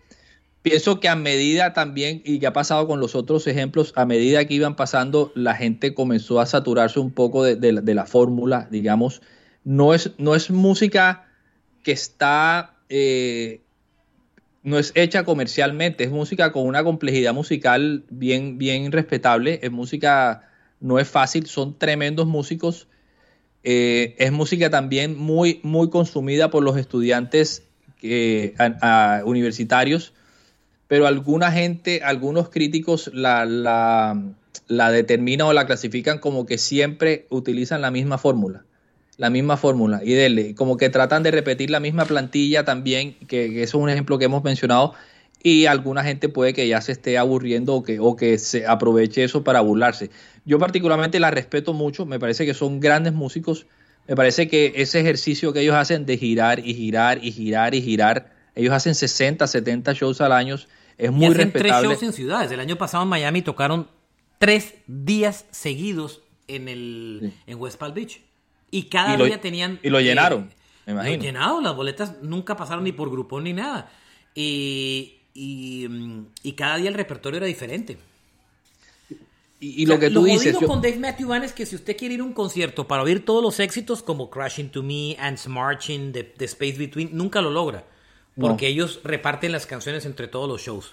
Pienso que a medida también, y que ha pasado con los otros ejemplos, a medida que iban pasando, la gente comenzó a saturarse un poco de, de la- de la fórmula, digamos. No es, no es música que está, eh, no es hecha comercialmente, es música con una complejidad musical bien, bien respetable. Es música, no es fácil, son tremendos músicos. Eh, es música también muy, muy consumida por los estudiantes universitarios pero alguna gente, algunos críticos la, la, determinan o la clasifican como que siempre utilizan la misma fórmula. la misma fórmula y como que tratan de repetir la misma plantilla también, que, que eso es un ejemplo que hemos mencionado, y alguna gente puede que ya se esté aburriendo o que, o que se aproveche eso para burlarse. Yo particularmente la respeto mucho, me parece que son grandes músicos, me parece que ese ejercicio que ellos hacen de girar y girar y girar y girar, ellos hacen 60, 70 shows al año, es muy y hacen respetable. tres shows en ciudades. El año pasado en Miami tocaron tres días seguidos en el en West Palm Beach. Y cada Y lo- día tenían... y lo eh, llenaron, me lo imagino. llenado, las boletas nunca pasaron ni por grupón ni nada. Y, y, mm, y cada día el repertorio era diferente. Y, y O sea, lo que tú dices, jodido yo- con Dave Matthew Band es que si usted quiere ir a un concierto para oír todos los éxitos como Crashing to Me, Ants Marching, The, The Space Between, nunca lo logra. No. Porque ellos reparten las canciones entre todos los shows.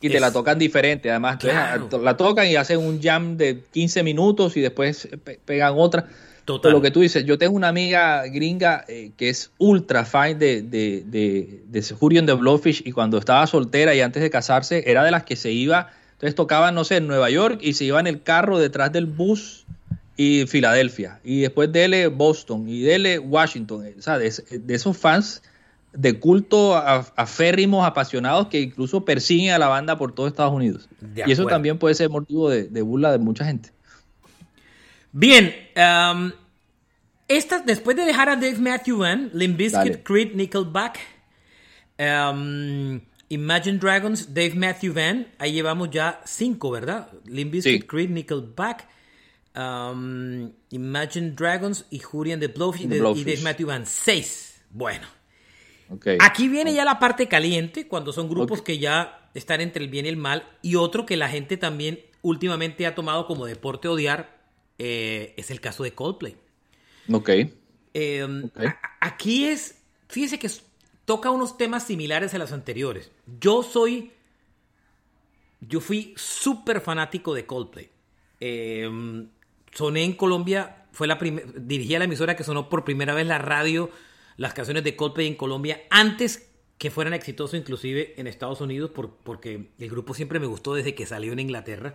y te la tocan diferente, además. Claro. la tocan y hacen un jam de 15 minutos y después pe- pegan otra. Total. Lo que tú dices, yo tengo una amiga gringa eh, que es ultra fan de, de, de, de Julian de Blowfish y cuando estaba soltera y antes de casarse era de las que se iba, entonces tocaban, no sé, en Nueva York y se iba en el carro detrás del bus y Filadelfia y después dele Boston y dele Washington, eh, o sea, de, de esos fans de culto a- aférrimos, apasionados que incluso persiguen a la banda por todo Estados Unidos. Y eso también puede ser motivo de, de burla de mucha gente. Bien, um, estas, después de dejar a Dave Matthew Band, Limp Bizkit. Creed, Nickelback, um, Imagine Dragons, Dave Matthew Band, ahí llevamos ya cinco, ¿verdad? Limp Bizkit, Sí. Creed, Nickelback, um, Imagine Dragons y Julian the Blowfish y, The. Dave Matthew Band, seis. Bueno. Aquí viene ya la parte caliente, cuando son grupos que ya están entre el bien y el mal, y otro que la gente también últimamente ha tomado como deporte odiar, eh, es el caso de Coldplay. Ok. Eh, a- aquí es, fíjese que toca unos temas similares a los anteriores. Yo soy, yo fui súper fanático de Coldplay. Eh, soné en Colombia, fue la primera, dirigía la emisora que sonó por primera vez la radio, las canciones de Coldplay en Colombia, antes que fueran exitosos inclusive en Estados Unidos, por- porque el grupo siempre me gustó desde que salió en Inglaterra.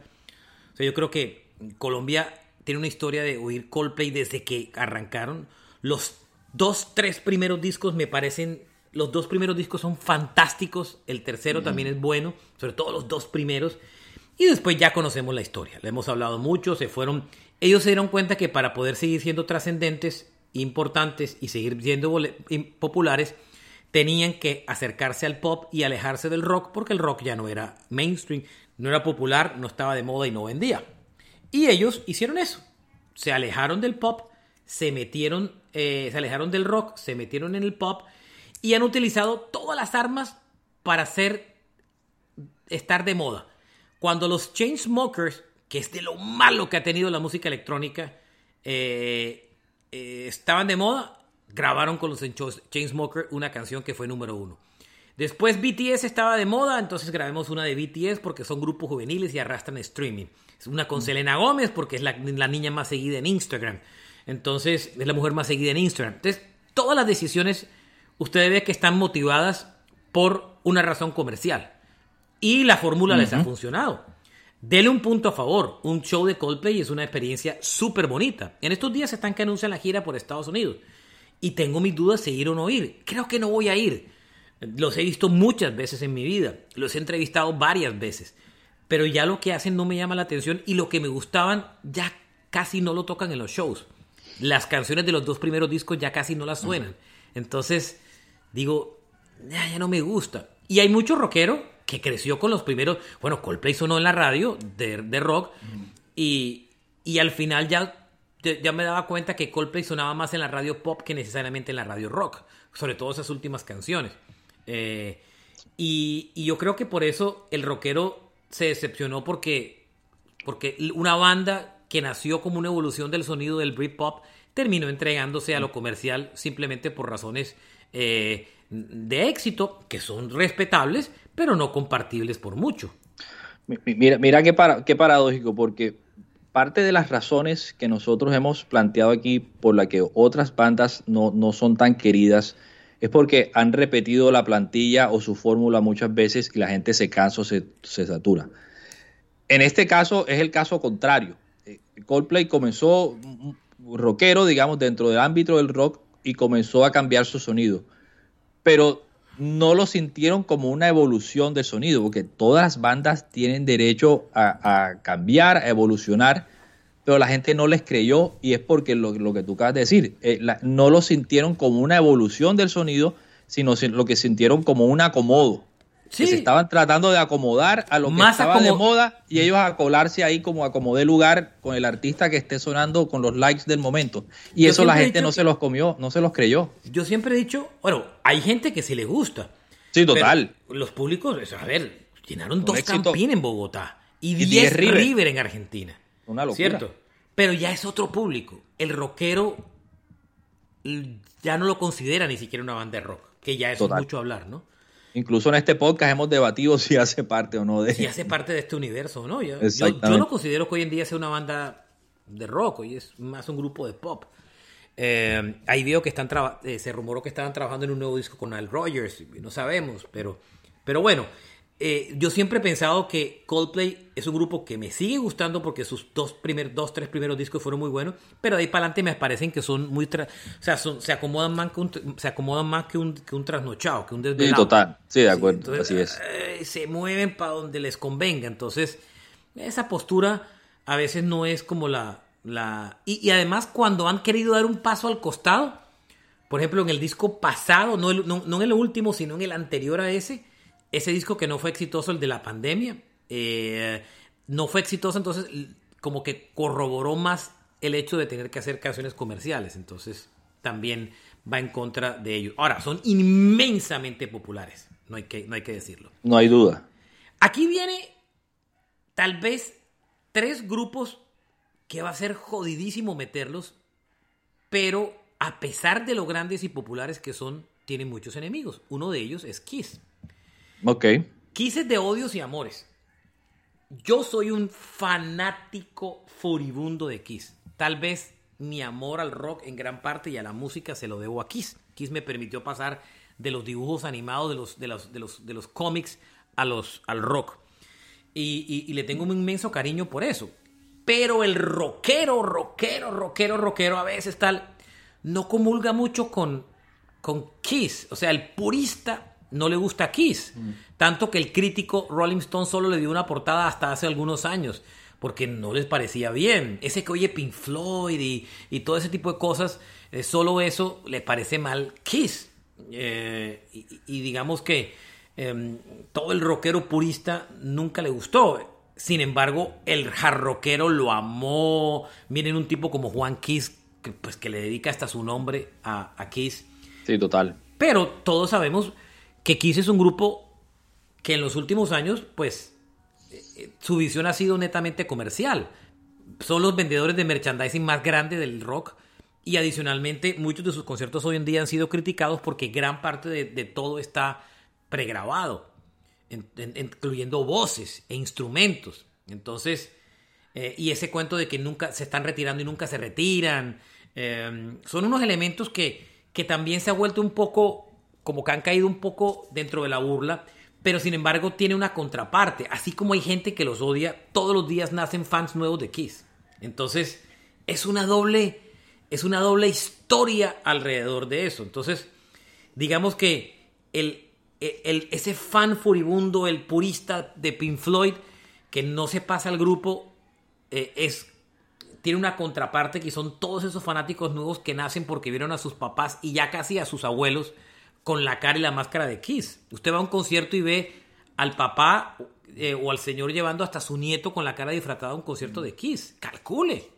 O sea, yo creo que Colombia tiene una historia de oír Coldplay desde que arrancaron. Los dos, tres primeros discos me parecen. Los dos primeros discos son fantásticos. El tercero también es bueno, sobre todo los dos primeros. Y después ya conocemos la historia. Le hemos hablado mucho. Se fueron. Ellos se dieron cuenta que para poder seguir siendo trascendentes, importantes y seguir siendo populares, tenían que acercarse al pop y alejarse del rock porque el rock ya no era mainstream, no era popular, no estaba de moda y no vendía. Y ellos hicieron eso. Se alejaron del pop, se metieron, eh, se alejaron del rock, se metieron en el pop y han utilizado todas las armas para hacer estar de moda. Cuando los Chainsmokers, que es de lo malo que ha tenido la música electrónica, eh, eh, estaban de moda, grabaron con los Chainsmokers una canción que fue número uno. Después BTS estaba de moda, entonces grabemos una de BTS porque son grupos juveniles y arrastran streaming. Una con Selena Gómez porque es la, la niña más seguida en Instagram. Entonces, es la mujer más seguida en Instagram. Entonces, todas las decisiones, ustedes ven que están motivadas por una razón comercial. Y la fórmula les ha funcionado. Dele un punto a favor. Un show de Coldplay es una experiencia súper bonita. En estos días están que anuncian la gira por Estados Unidos. Y tengo mis dudas de ir o no ir. Creo que no voy a ir. Los he visto muchas veces en mi vida. Los he entrevistado varias veces. Pero ya lo que hacen no me llama la atención. Y lo que me gustaban ya casi no lo tocan en los shows. Las canciones de los dos primeros discos ya casi no las suenan. Entonces, digo, ya, ya no me gusta. Y hay mucho rockero que creció con los primeros. Bueno, Coldplay sonó en la radio de, de rock. Y, y al final ya, ya ya me daba cuenta que Coldplay sonaba más en la radio pop que necesariamente en la radio rock. Sobre todo esas últimas canciones. Eh, y, yo creo que por eso el rockero se decepcionó porque, porque una banda que nació como una evolución del sonido del Britpop terminó entregándose a lo comercial simplemente por razones eh, de éxito que son respetables, pero no compartibles por mucho. Mi- mi- Mira, mira qué, qué paradójico, porque parte de las razones que nosotros hemos planteado aquí por la que otras bandas no, no son tan queridas es porque han repetido la plantilla o su fórmula muchas veces y la gente se cansa o se, se satura. En este caso es el caso contrario. Eh, Coldplay comenzó mm, rockero, digamos, dentro del ámbito del rock y comenzó a cambiar su sonido. Pero no lo sintieron como una evolución del sonido, porque todas las bandas tienen derecho a cambiar, a evolucionar, pero la gente no les creyó y es porque lo, lo que tú acabas de decir, eh, la- no lo sintieron como una evolución del sonido, sino si- lo que sintieron como un acomodo. Que se estaban tratando de acomodar a lo que Más estaba de moda y ellos a colarse ahí como acomodé lugar con el artista que esté sonando con los likes del momento. Y Yo eso la gente no que- se los comió, no se los creyó. Yo siempre he dicho, bueno, hay gente que sí le gusta. Sí, total. Los públicos, a ver, llenaron Un dos campines en Bogotá y Y 10 10 River. River. en Argentina. Una locura. ¿Cierto? Pero ya es otro público. El rockero ya no lo considera ni siquiera una banda de rock, que ya eso Total. es mucho hablar, ¿no? Incluso en este podcast hemos debatido si hace parte o no de. Si hace parte de este universo, ¿no? Yo, yo- yo Exactamente. no considero que hoy en día sea una banda de rock, hoy es más un grupo de pop. Eh, ahí veo que están eh, se rumoró que estaban trabajando en un nuevo disco con Al Rogers, no sabemos, pero, pero bueno, eh, yo siempre he pensado que Coldplay es un grupo que me sigue gustando porque sus dos, primer, dos tres primeros discos fueron muy buenos, pero de ahí para adelante me parecen que son muy, tra- o sea, son- se acomodan más que un, se acomodan más que un, que un trasnochado, que un Sí, desvelado. total. Sí, de acuerdo. Entonces, así es. eh, se mueven para donde les convenga. Entonces, esa postura a veces no es como la... la y, y además cuando han querido dar un paso al costado, por ejemplo, en el disco pasado, no, el- no, no en el último, sino en el anterior a ese, ese disco que no fue exitoso, el de la pandemia, eh, no fue exitoso, entonces como que corroboró más el hecho de tener que hacer canciones comerciales. Entonces, también va en contra de ellos. Ahora, son inmensamente populares, no hay que, no hay que decirlo. No hay duda. Aquí viene tal vez tres grupos que va a ser jodidísimo meterlos, pero a pesar de lo grandes y populares que son, tienen muchos enemigos. Uno de ellos es Kiss. Ok. Kiss es de odios y amores. Yo soy un fanático furibundo de Kiss. Tal vez mi amor al rock en gran parte y a la música se lo debo a Kiss. Kiss me permitió pasar de los dibujos animados, de los, de los, de los, de los cómics a los, al rock. Y, y- y le tengo un inmenso cariño por eso. Pero el rockero, rockero, rockero, rockero a veces tal, no comulga mucho con, con Kiss. O sea, el purista no le gusta Kiss. Tanto que el crítico Rolling Stone solo le dio una portada hasta hace algunos años. Porque no les parecía bien. Ese que oye Pink Floyd y, y todo ese tipo de cosas, eh, solo eso le parece mal Kiss. Eh, y, y digamos que em, todo el rockero purista nunca le gustó. Sin embargo, el hard rockero lo amó. Miren un tipo como Juan Kiss, que, pues, que le dedica hasta su nombre a, a Kiss. Sí, total. Pero todos sabemos que Kiss es un grupo que en los últimos años, pues, eh, eh, su visión ha sido netamente comercial. Son los vendedores de merchandising más grandes del rock. Y adicionalmente, muchos de sus conciertos hoy en día han sido criticados porque gran parte de, todo está pregrabado, en- en- incluyendo voces e instrumentos. Entonces, eh, y ese cuento de que nunca se están retirando y nunca se retiran, son unos elementos que, que también se ha vuelto un poco, como que han caído un poco dentro de la burla, pero sin embargo tiene una contraparte. Así como hay gente que los odia, todos los días nacen fans nuevos de Kiss. Entonces, es una doble, es una doble historia alrededor de eso. Entonces, digamos que el, el- ese fan furibundo, el purista de Pink Floyd, que no se pasa al grupo, eh, es, tiene una contraparte que son todos esos fanáticos nuevos que nacen porque vieron a sus papás y ya casi a sus abuelos con la cara y la máscara de Kiss. Usted va a un concierto y ve al papá eh, o al señor llevando hasta su nieto con la cara disfrazada a un concierto de Kiss. Calcule.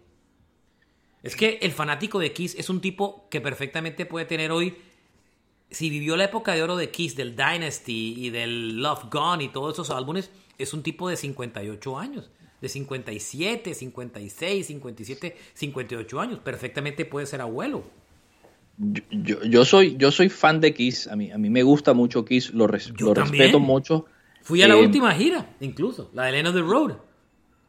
Es que el fanático de Kiss es un tipo que perfectamente puede tener hoy, si vivió la época de oro de Kiss, del Dynasty y del Love Gone y todos esos álbumes, es un tipo de 58 años, de 57, 56, 57, 58 años. Perfectamente puede ser abuelo. Yo, yo, yo soy, yo soy fan de Kiss. A mí, a mí me gusta mucho Kiss. Lo, res- respeto mucho. Fui a la Eh, última gira, incluso, la de of the Road.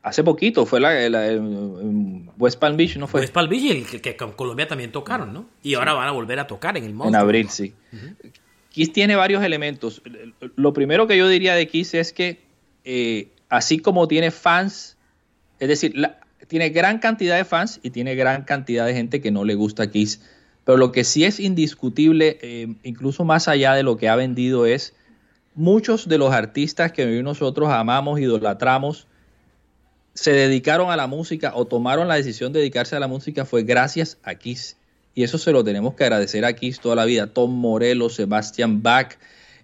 Hace poquito fue la, la- en West Palm Beach, ¿no fue? West Palm Beach, el que, que con Colombia también tocaron, ¿no? Y ahora van a volver a tocar en el En Monster. abril, sí. Kiss tiene varios elementos. Lo primero que yo diría de Kiss es que, eh, así como tiene fans, es decir, tiene gran cantidad de fans y tiene gran cantidad de gente que no le gusta Kiss. Pero lo que sí es indiscutible, eh, incluso más allá de lo que ha vendido, es muchos de los artistas que hoy nosotros amamos, idolatramos, se dedicaron a la música o tomaron la decisión de dedicarse a la música fue gracias a Kiss. Y eso se lo tenemos que agradecer a Kiss toda la vida. Tom Morello, Sebastian Bach,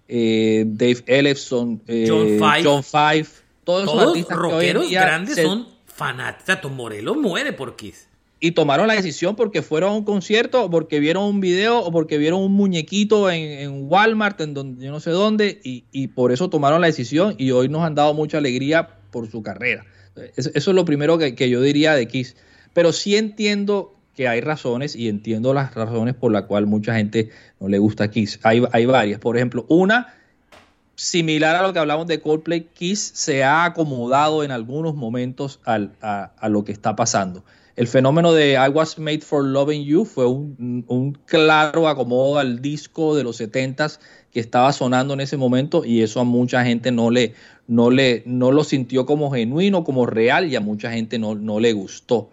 eh, Dave Ellefson, eh, John Five. todos Todos artistas que hoy en rockeros día grandes se- son fanáticos. Tom Morello muere por Kiss. Y tomaron la decisión porque fueron a un concierto porque vieron un video o porque vieron un muñequito en, Walmart, en donde yo no sé dónde, y, por eso tomaron la decisión y hoy nos han dado mucha alegría por su carrera. Eso, es lo primero que, yo diría de Kiss. Pero sí entiendo que hay razones y entiendo las razones por las cuales mucha gente no le gusta Kiss. Hay, varias. Por ejemplo, una, similar a lo que hablamos de Coldplay, Kiss se ha acomodado en algunos momentos a lo que está pasando. El fenómeno de I Was Made for Loving You fue un, claro acomodo al disco de los 70s que estaba sonando en ese momento y eso a mucha gente no le no le no lo sintió como genuino, como real y a mucha gente no, no le gustó.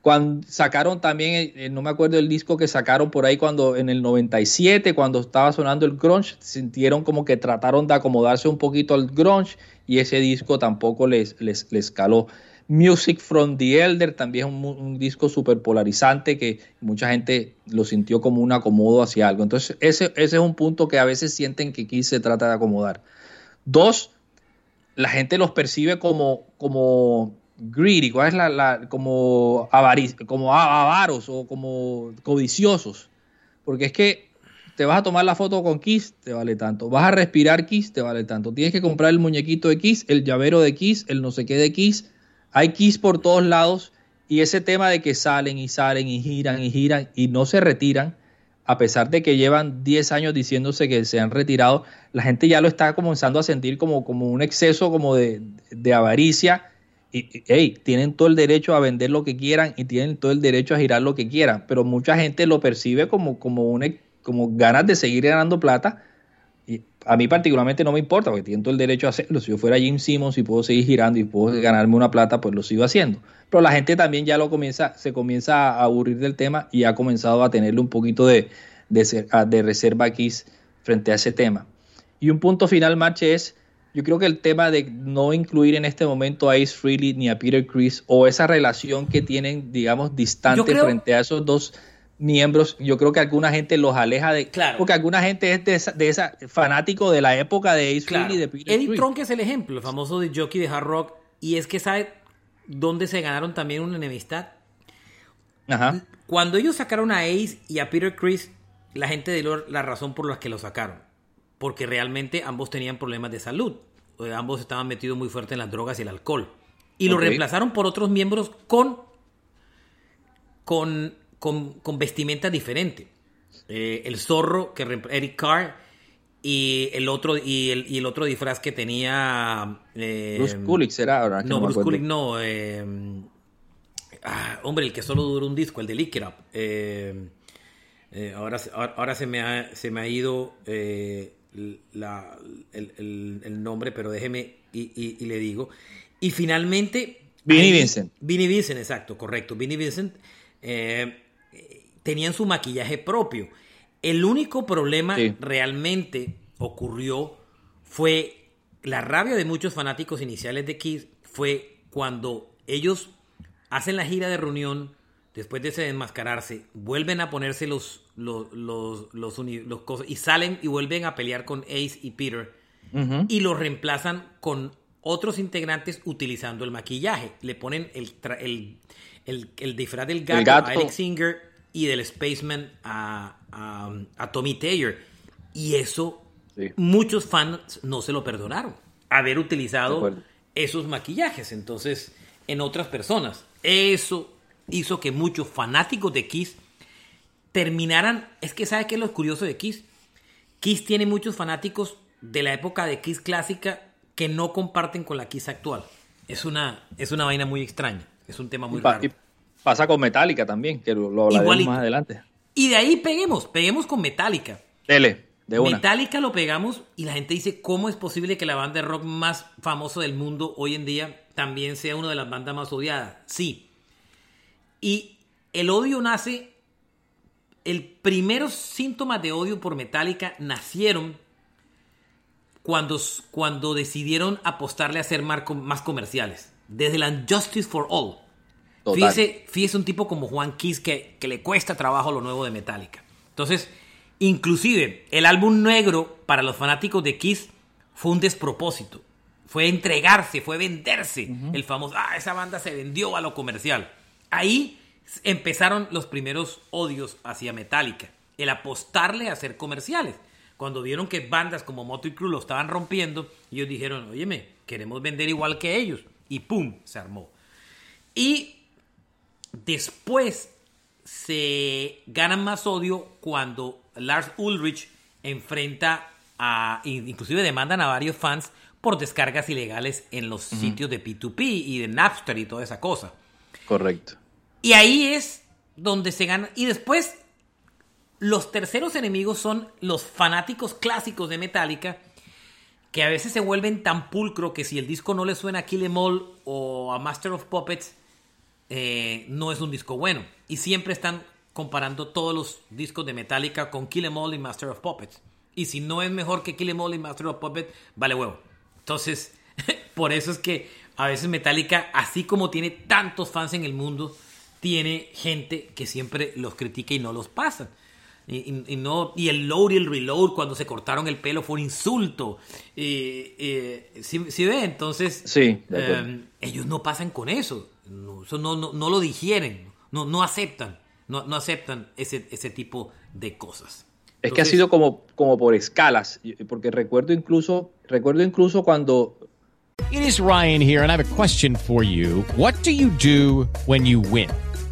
Cuando sacaron también, eh, no me acuerdo el disco que sacaron por ahí cuando en el 97, cuando estaba sonando el grunge, sintieron como que trataron de acomodarse un poquito al grunge y ese disco tampoco les, les, les caló. Music from the Elder también es un, disco súper polarizante que mucha gente lo sintió como un acomodo hacia algo. Entonces, ese, ese es un punto que a veces sienten que aquí se trata de acomodar. Dos, la gente los percibe como, como greedy, ¿cuál es la, la- como, como avaros o como codiciosos. Porque es que te vas a tomar la foto con Kiss, te vale tanto. Vas a respirar Kiss, te vale tanto. Tienes que comprar el muñequito de Kiss, el llavero de Kiss, el no sé qué de Kiss. Hay Kiss por todos lados. Y ese tema de que salen y salen y giran y giran y no se retiran, a pesar de que llevan 10 años diciéndose que se han retirado, la gente ya lo está comenzando a sentir como, como un exceso como de, de avaricia. Y, y, hey, tienen todo el derecho a vender lo que quieran y tienen todo el derecho a girar lo que quieran, pero mucha gente lo percibe como, como, una, como ganas de seguir ganando plata. A mí particularmente no me importa, porque todo el derecho a hacerlo. Si yo fuera Jim Simmons y puedo seguir girando y puedo ganarme una plata, pues lo sigo haciendo. Pero la gente también ya lo comienza, se comienza a aburrir del tema y ha comenzado a tenerle un poquito de, de, ser- a- de reserva aquí frente a ese tema. Y un punto final, Marche, es, yo creo que el tema de no incluir en este momento a Ace Frehley ni a Peter Chris o esa relación que tienen, digamos, distante creo- frente a esos dos miembros, yo creo que alguna gente los aleja de... Claro. Porque alguna gente es de esa, de esa fanático de la época de Ace Claro. Y de Peter Eddie. Trunk es el ejemplo, el famoso de jockey de hard rock. Y es que sabe dónde se ganaron también una enemistad. Ajá. Cuando ellos sacaron a Ace y a Peter Chris, la gente dio la razón por la que lo sacaron. Porque realmente ambos tenían problemas de salud. Eh, Ambos estaban metidos muy fuerte en las drogas y el alcohol. Y lo reemplazaron por otros miembros con, con, con, con vestimenta diferente. Eh, el zorro, que Eric Carr, y el otro, y el, y el otro disfraz que tenía. eh, Bruce Kulick será ahora. no, Bruce. Kulick no. eh, ah, hombre, el que solo duró un disco, el de Lick It Up. Eh, eh, ahora, se- ahora, se, me ha, se me ha ido la- el, el- el nombre, pero déjeme y, y- y le digo. Y finalmente... Vinnie Vincent. Vinnie Vincent, exacto, correcto. Vinnie Vincent eh, tenían su maquillaje propio. El único problema Sí. realmente ocurrió fue la rabia de muchos fanáticos iniciales de Kiss fue cuando ellos hacen la gira de reunión después de desenmascararse, vuelven a ponerse los, los, los, los, cosas y salen y vuelven a pelear con Ace y Peter y los reemplazan con otros integrantes utilizando el maquillaje. Le ponen el, el, el, el disfraz del gato, gato. a Eric Singer y del Spaceman a, a, a Tommy Taylor. Y eso Sí. muchos fans no se lo perdonaron. Haber utilizado esos maquillajes. Entonces, en otras personas. Eso hizo que muchos fanáticos de Kiss terminaran. Es que, ¿sabe qué es lo curioso de Kiss? Kiss tiene muchos fanáticos de la época de Kiss clásica que no comparten con la Kiss actual. Es una, es una vaina muy extraña. Es un tema muy Y raro. y pasa con Metallica también, que lo, lo hablaremos más adelante. Y de ahí peguemos, peguemos con Metallica. Dele. De una. Metallica lo pegamos y la gente dice, ¿cómo es posible que la banda de rock más famosa del mundo hoy en día también sea una de las bandas más odiadas? Sí. Y el odio nace, el primeros síntomas de odio por Metallica nacieron cuando, cuando decidieron apostarle a marco- más comerciales. Desde la Justice for All. Total. Fíjese, fíjese un tipo como Juan Kiss que, que le cuesta trabajo lo nuevo de Metallica. Entonces, inclusive, el álbum negro para los fanáticos de Kiss fue un despropósito. Fue entregarse, fue venderse. El famoso, ah, esa banda se vendió a lo comercial. Ahí empezaron los primeros odios hacia Metallica. El apostarle a ser comerciales. Cuando vieron que bandas como Motley Crue lo estaban rompiendo, ellos dijeron, óyeme, queremos vender igual que ellos. Y pum, se armó. Y después se ganan más odio cuando Lars Ulrich enfrenta a, inclusive demandan a varios fans por descargas ilegales en los sitios de P2P y de Napster y toda esa cosa. Correcto. Y ahí es donde se gana. Y después, los terceros enemigos son los fanáticos clásicos de Metallica, que a veces se vuelven tan pulcro que si el disco no le suena a Kill Em All o a Master of Puppets, eh, no es un disco bueno. Y siempre están comparando todos los discos de Metallica con Kill Em All y Master of Puppets. Y si no es mejor que Kill Em All y Master of Puppets, vale huevo. Entonces, por eso es que a veces Metallica, así como tiene tantos fans en el mundo, tiene gente que siempre los critica y no los pasan. Y, y- y no, y el load y el reload cuando se cortaron el pelo fue un insulto. Y, ¿sí, sí ve? Entonces, Sí, eh, ellos no pasan con eso. No, eso no, no, no lo digieren. No, no aceptan. No, no aceptan ese, ese tipo de cosas. Es que ha sido como, como por escalas, porque recuerdo incluso, recuerdo incluso cuando It is Ryan here, and I have a question for you. What do you do when you win?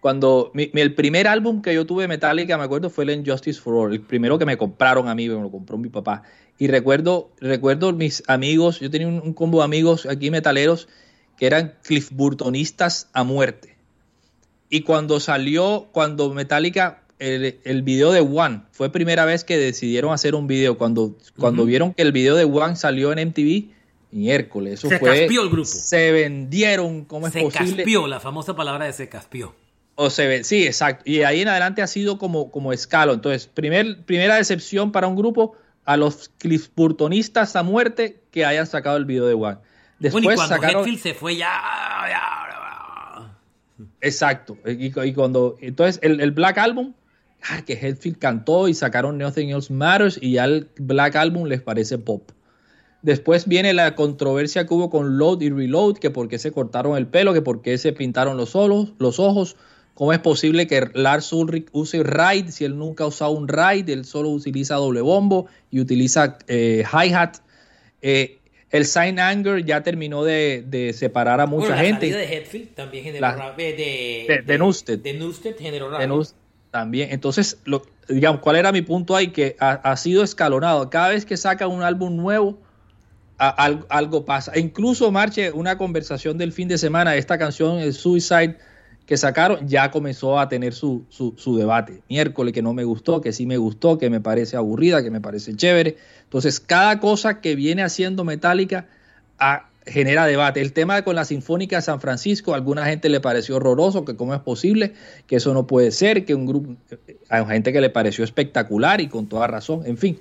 Cuando mi- mi- el primer álbum que yo tuve de Metallica, me acuerdo, fue el Injustice for All, el primero que me compraron a mí, me lo compró mi papá. Y recuerdo, recuerdo mis amigos, yo tenía un, un combo de amigos aquí metaleros que eran Cliff Burtonistas a muerte. Y cuando salió, cuando Metallica, el, el video de One, fue primera vez que decidieron hacer un video. Cuando, cuando vieron que el video de One salió en MTV, miércoles, eso Se fue. caspió el grupo. Se vendieron, ¿cómo es Se posible? caspió, la famosa palabra de se caspió. O se ve, sí, exacto. Y de ahí en adelante ha sido como, como escalo. Entonces, primer, primera decepción para un grupo a los cliffburtonistas a muerte que hayan sacado el video de One. Después bueno, y cuando sacaron. Hetfield se fue ya, ya- Exacto. Y, y cuando. Entonces, el, el Black Album, ah, que Hetfield cantó y sacaron Nothing Else Matters y ya el Black Album les parece pop. Después viene la controversia que hubo con Load y Reload, que por qué se cortaron el pelo, que por qué se pintaron los, ojos, los ojos. ¿Cómo es posible que Lars Ulrich use ride si él nunca ha usado un ride? Él solo utiliza doble bombo y utiliza eh, hi-hat. Eh, el Sign Anger ya terminó de, de separar a mucha Bueno, la gente. salida de Hetfield también generó La- rabia. De, de- de Nusted. De Nusted generó rabia. también. Entonces, lo- digamos, ¿cuál era mi punto ahí? Que ha, ha sido escalonado. Cada vez que saca un álbum nuevo, a- algo pasa. E incluso, Marche, una conversación del fin de semana, esta canción, el Suicide, que sacaron, ya comenzó a tener su, su, su debate. Miércoles que no me gustó, que sí me gustó, que me parece aburrida, que me parece chévere. Entonces, cada cosa que viene haciendo Metallica a- genera debate. El tema con la Sinfónica de San Francisco, a alguna gente le pareció horroroso, que cómo es posible, que eso no puede ser, que un grupo, hay gente que le pareció espectacular y con toda razón, en fin.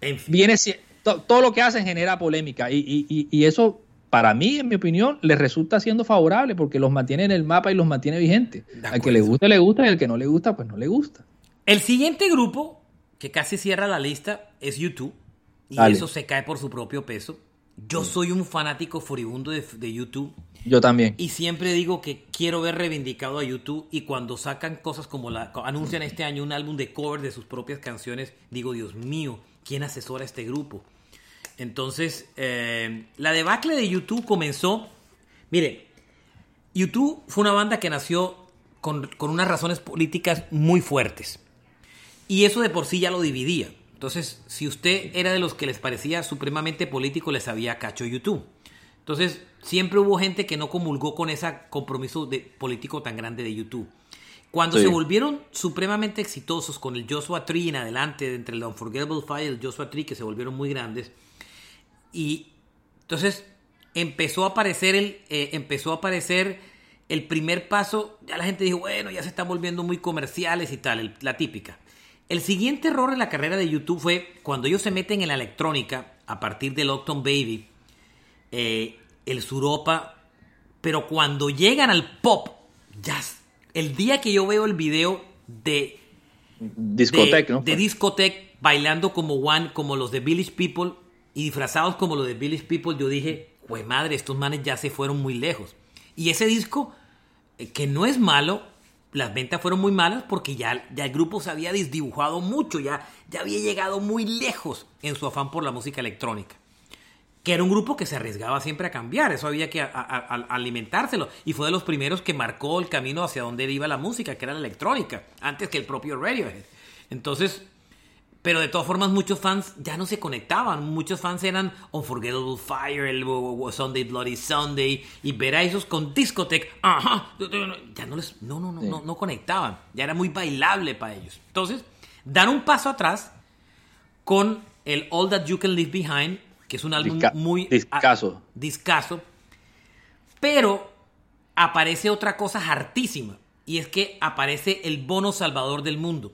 En fin. Viene, to- todo lo que hacen genera polémica y, y- y- y eso para mí, en mi opinión, les resulta siendo favorable porque los mantiene en el mapa y los mantiene vigentes. Al que le guste, le gusta y al que no le gusta, pues no le gusta. El siguiente grupo, que casi cierra la lista, es YouTube. Y Dale. eso se cae por su propio peso. Yo soy un fanático furibundo de, de YouTube. Yo también. Y siempre digo que quiero ver reivindicado a YouTube y cuando sacan cosas como la anuncian este año un álbum de cover de sus propias canciones, digo, Dios mío, ¿quién asesora a este grupo? Entonces, eh, la debacle de YouTube comenzó, mire, YouTube fue una banda que nació con, con unas razones políticas muy fuertes. Y eso de por sí ya lo dividía. Entonces, si usted era de los que les parecía supremamente político, les había cacho YouTube. Entonces, siempre hubo gente que no comulgó con ese compromiso de, político tan grande de YouTube. Cuando Sí. se volvieron supremamente exitosos con el Joshua Tree en adelante, entre el Unforgettable Fire y el Joshua Tree, que se volvieron muy grandes, y entonces empezó a aparecer el, eh, empezó a aparecer el primer paso, ya la gente dijo, bueno, ya se están volviendo muy comerciales y tal, el- la típica. El siguiente error en la carrera de YouTube fue cuando ellos se meten en la electrónica a partir del Octon Baby, eh, el Suropa, pero cuando llegan al pop, ya el día que yo veo el video de Discoteca, de, ¿no? de discoteca bailando como One, como los de Village People y disfrazados como los de Village People, yo dije, pues madre, estos manes ya se fueron muy lejos. Y ese disco, eh, que no es malo, las ventas fueron muy malas porque ya, ya el grupo se había desdibujado mucho, ya, ya había llegado muy lejos en su afán por la música electrónica que era un grupo que se arriesgaba siempre a cambiar, eso había que alimentárselo, y fue de los primeros que marcó el camino hacia donde iba la música, que era la electrónica, antes que el propio Radiohead. Entonces, pero de todas formas muchos fans ya no se conectaban, muchos fans eran Unforgettable Fire, el Sunday Bloody Sunday, y ver a esos con discoteca, ajá, ya no les, no, no, no, no, no conectaban, ya era muy bailable para ellos. Entonces, dan un paso atrás con el All That You Can Leave Behind, que es un álbum Disca- muy discazo. a- discazo, pero aparece otra cosa hartísima y es que aparece el bono salvador del mundo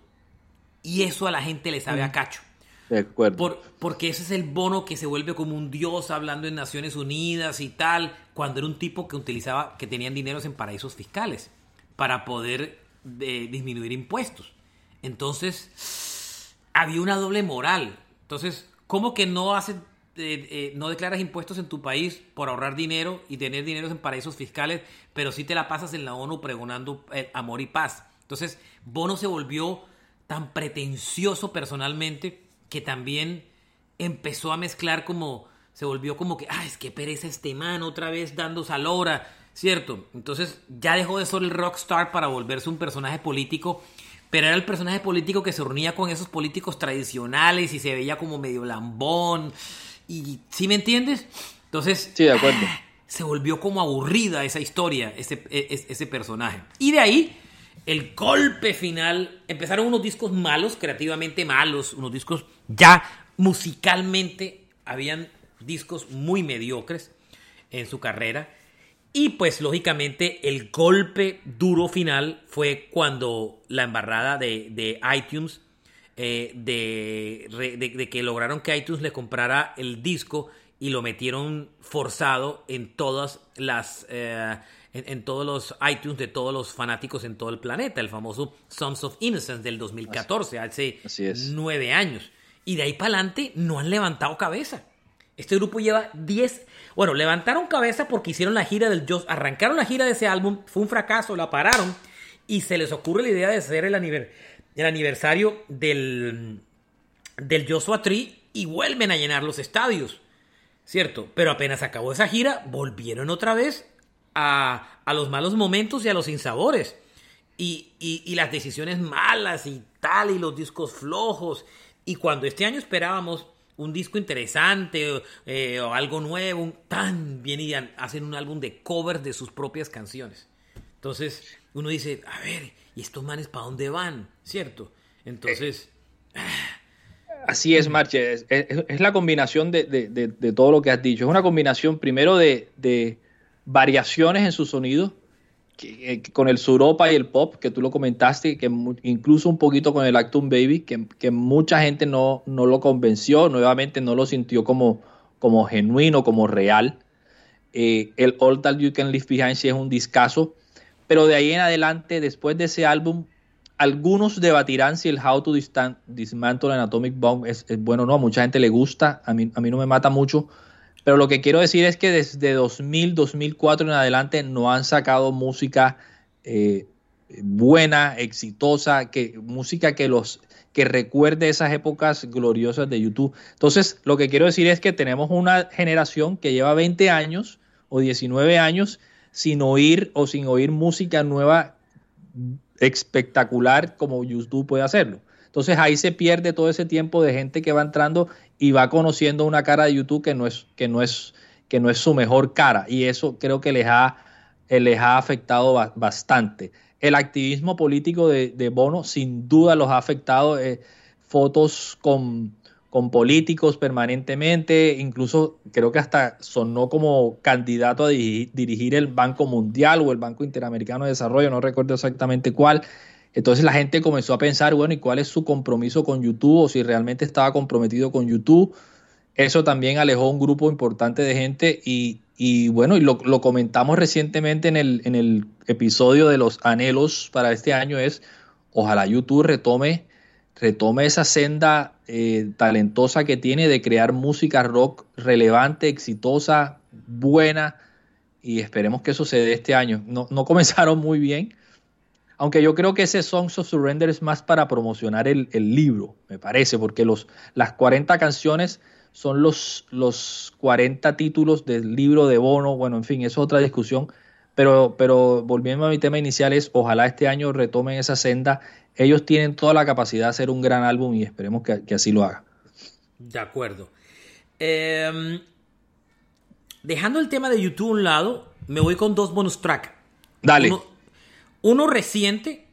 y eso a la gente le sabe a cacho. De acuerdo. Por- porque ese es el bono que se vuelve como un dios hablando en Naciones Unidas y tal, cuando era un tipo que utilizaba, que tenían dineros en paraísos fiscales para poder eh, disminuir impuestos. Entonces, había una doble moral. Entonces, ¿cómo que no haces, eh, eh, no declaras impuestos en tu país por ahorrar dinero y tener dineros en paraísos fiscales, pero sí te la pasas en la ONU pregonando eh, amor y paz? Entonces, Bono se volvió tan pretencioso personalmente que también empezó a mezclar como se volvió como que, ah, es que pereza este man otra vez dando salora, ¿cierto? Entonces ya dejó de ser el rockstar para volverse un personaje político, pero era el personaje político que se reunía con esos políticos tradicionales y se veía como medio lambón, y ¿sí me entiendes? Entonces, Sí, de acuerdo. se volvió como aburrida esa historia, ese, e- ese, ese personaje. Y de ahí, el golpe final, empezaron unos discos malos, creativamente malos, unos discos ya musicalmente, habían discos muy mediocres en su carrera. Y pues lógicamente el golpe duro final fue cuando la embarrada de, iTunes, eh, de- de que lograron que iTunes le comprara el disco y lo metieron forzado en todas las eh, en, en todos los iTunes de todos los fanáticos en todo el planeta, el famoso Sons of Innocence del 2014, hace Así nueve años. Y de ahí para adelante no han levantado cabeza. Este grupo lleva 10. Bueno, levantaron cabeza porque hicieron la gira del Joss. Arrancaron la gira de ese álbum. Fue un fracaso, la pararon. Y se les ocurre la idea de hacer el, aniver- el aniversario del, del Joshua Tree. Y vuelven a llenar los estadios. ¿Cierto? Pero apenas acabó esa gira, volvieron otra vez a, los malos momentos y a los sinsabores. Y, y, las decisiones malas y tal, y los discos flojos. Y cuando este año esperábamos un disco interesante o, eh, o algo nuevo, tan bien y hacen un álbum de covers de sus propias canciones. Entonces uno dice, a ver, ¿y estos manes para dónde van? ¿Cierto? Entonces, Así es, Marche. Es, la combinación de, de- de- todo lo que has dicho. Es una combinación primero de variaciones en su sonido, eh, con el suropa y el pop, que tú lo comentaste, que incluso un poquito con el Actum Baby, que, que mucha gente no, no lo convenció, nuevamente no lo sintió como, como genuino, como real. Eh, el All That You Can Leave Behind sí es un discazo. Pero de ahí en adelante, después de ese álbum, algunos debatirán si el How to Dismantle an Atomic Bomb es, bueno o no. A mucha gente le gusta, a mí, a mí no me mata mucho. Pero lo que quiero decir es que desde 2000, 2004 en adelante no han sacado música eh, buena, exitosa, que, música que los que recuerde esas épocas gloriosas de YouTube. Entonces, lo que quiero decir es que tenemos una generación que lleva 20 años o 19 años sin oír o sin oír música nueva espectacular como YouTube puede hacerlo. Entonces ahí se pierde todo ese tiempo de gente que va entrando y va conociendo una cara de YouTube que no es, que no es, que no es su mejor cara. Y eso creo que les ha, les ha afectado bastante. El activismo político de, Bono sin duda los ha afectado. Eh, fotos con, con políticos permanentemente, incluso creo que hasta sonó como candidato a dirigir, el Banco Mundial o el Banco Interamericano de Desarrollo, no recuerdo exactamente cuál. Entonces la gente comenzó a pensar, bueno, ¿y cuál es su compromiso con YouTube? O si realmente estaba comprometido con YouTube. Eso también alejó un grupo importante de gente y, bueno, y lo, comentamos recientemente en el, en el episodio de los anhelos para este año, es ojalá YouTube retome retome esa senda eh, talentosa que tiene de crear música rock relevante, exitosa, buena, y esperemos que eso se dé este año. No, comenzaron muy bien, aunque yo creo que ese Songs of Surrender es más para promocionar el, libro, me parece, porque los, las 40 canciones son los, los 40 títulos del libro de Bono, bueno, en fin, es otra discusión, pero, pero volviendo a mi tema inicial es, ojalá este año retomen esa senda ellos tienen toda la capacidad de hacer un gran álbum y esperemos que, así lo haga. De acuerdo. Em, dejando el tema de YouTube a un lado, me voy con dos bonus track. Dale. Uno, reciente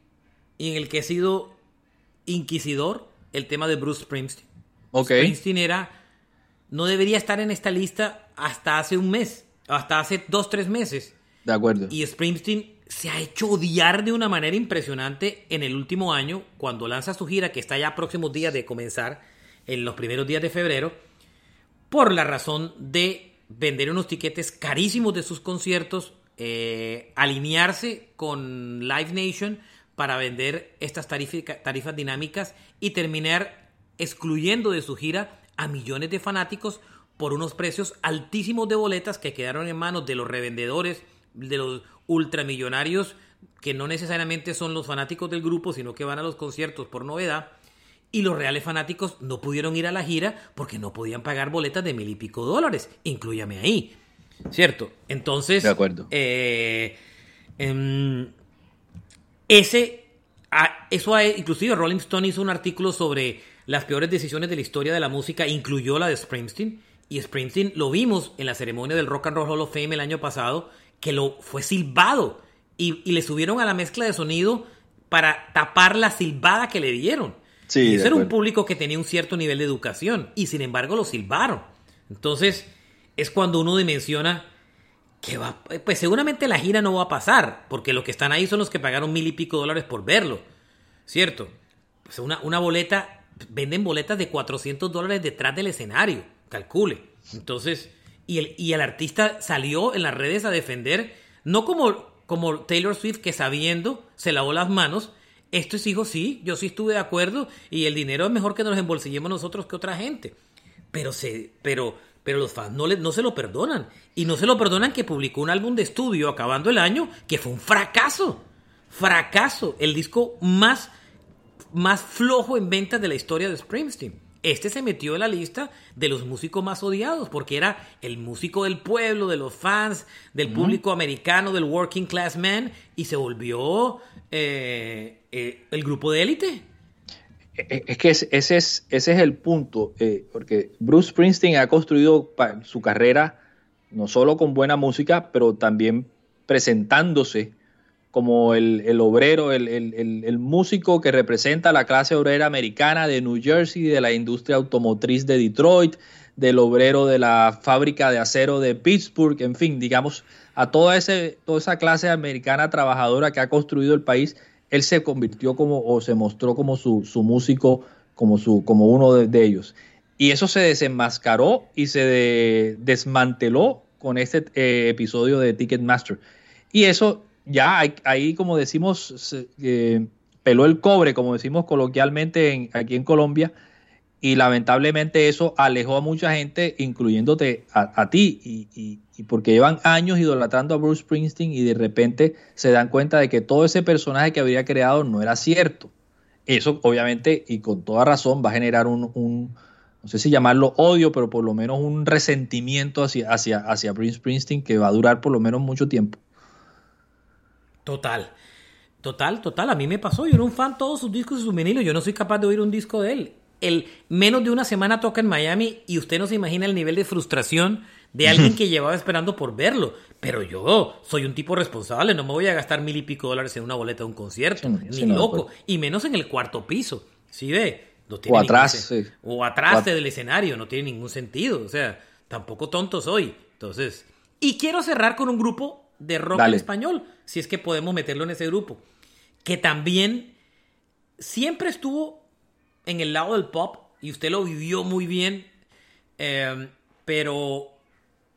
y en el que he sido inquisidor, el tema de Bruce Springsteen. Okay. Springsteen era, no debería estar en esta lista hasta hace un mes, hasta hace dos, tres meses. De acuerdo. Y Springsteen se ha hecho odiar de una manera impresionante en el último año, cuando lanza su gira, que está ya próximos días de comenzar, en los primeros días de febrero, por la razón de vender unos tiquetes carísimos de sus conciertos, eh, alinearse con Live Nation para vender estas tarifas dinámicas y terminar excluyendo de su gira a millones de fanáticos por unos precios altísimos de boletas que quedaron en manos de los revendedores, de los ultramillonarios que no necesariamente son los fanáticos del grupo, sino que van a los conciertos por novedad. Y los reales fanáticos no pudieron ir a la gira porque no podían pagar boletas de mil y pico dólares. Incluyame ahí. ¿Cierto? Entonces. De acuerdo. Eh, em, ese. eso inclusive Rolling Stone hizo un artículo sobre las peores decisiones de la historia de la música, incluyó la de Springsteen. Y Springsteen lo vimos en la ceremonia del Rock and Roll Hall of Fame el año pasado que lo fue silbado y, le subieron a la mezcla de sonido para tapar la silbada que le dieron. Sí, ese era un público que tenía un cierto nivel de educación y sin embargo lo silbaron. Entonces es cuando uno dimensiona que va, pues seguramente la gira no va a pasar, porque los que están ahí son los que pagaron mil y pico dólares por verlo, ¿cierto? Pues una, una boleta, venden boletas de 400 dólares detrás del escenario, calcule. Entonces, y el, y el artista salió en las redes a defender, no como, como Taylor Swift que sabiendo se lavó las manos, esto es hijo, sí, yo sí estuve de acuerdo y el dinero es mejor que nos embolsillemos nosotros que otra gente. Pero, se, pero, pero los fans no, le, no se lo perdonan. Y no se lo perdonan que publicó un álbum de estudio acabando el año que fue un fracaso. Fracaso. El disco más, más flojo en ventas de la historia de Springsteen. Este se metió en la lista de los músicos más odiados porque era el músico del pueblo, de los fans, del público americano, del working class man y se volvió eh, eh, el grupo de élite. E, e, es que ese es, ese es el punto, eh, porque Bruce Springsteen ha construido su carrera no solo con buena música, pero también presentándose como el, obrero, el, músico que representa a la clase obrera americana de New Jersey, de la industria automotriz de Detroit, del obrero de la fábrica de acero de Pittsburgh, en fin, digamos, a toda, ese, toda esa clase americana trabajadora que ha construido el país, él se convirtió como, o se mostró como su, músico, como, su, como uno de, ellos. Y eso se desenmascaró y se desmanteló con este eh, episodio de Ticketmaster. Y eso ya ahí, como decimos, eh, peló el cobre, como decimos coloquialmente aquí en Colombia, y lamentablemente eso alejó a mucha gente, incluyéndote a, ti, y, porque llevan años idolatrando a Bruce Springsteen y de repente se dan cuenta de que todo ese personaje que había creado no era cierto. Eso obviamente y con toda razón va a generar un, no sé si llamarlo odio, pero por lo menos un resentimiento hacia, hacia, hacia Bruce Springsteen que va a durar por lo menos mucho tiempo. Total. Total, total. A mí me pasó. Yo era un fan de todos sus discos y sus vinilos. Yo no soy capaz de oír un disco de él el menos de una semana toca en Miami y usted no se imagina el nivel de frustración de alguien que llevaba esperando por verlo. Pero yo soy un tipo responsable, no me voy a gastar mil y pico dólares en una boleta de un concierto, ni loco, pues. y menos en el cuarto piso. ¿Sí ve? o atrás. O atrás del escenario, no tiene ningún sentido. O sea, tampoco tonto soy. Entonces, y quiero cerrar con un grupo de rock en español, si es que podemos meterlo en ese grupo, que también siempre estuvo en el lado del pop y usted lo vivió muy bien, eh, pero,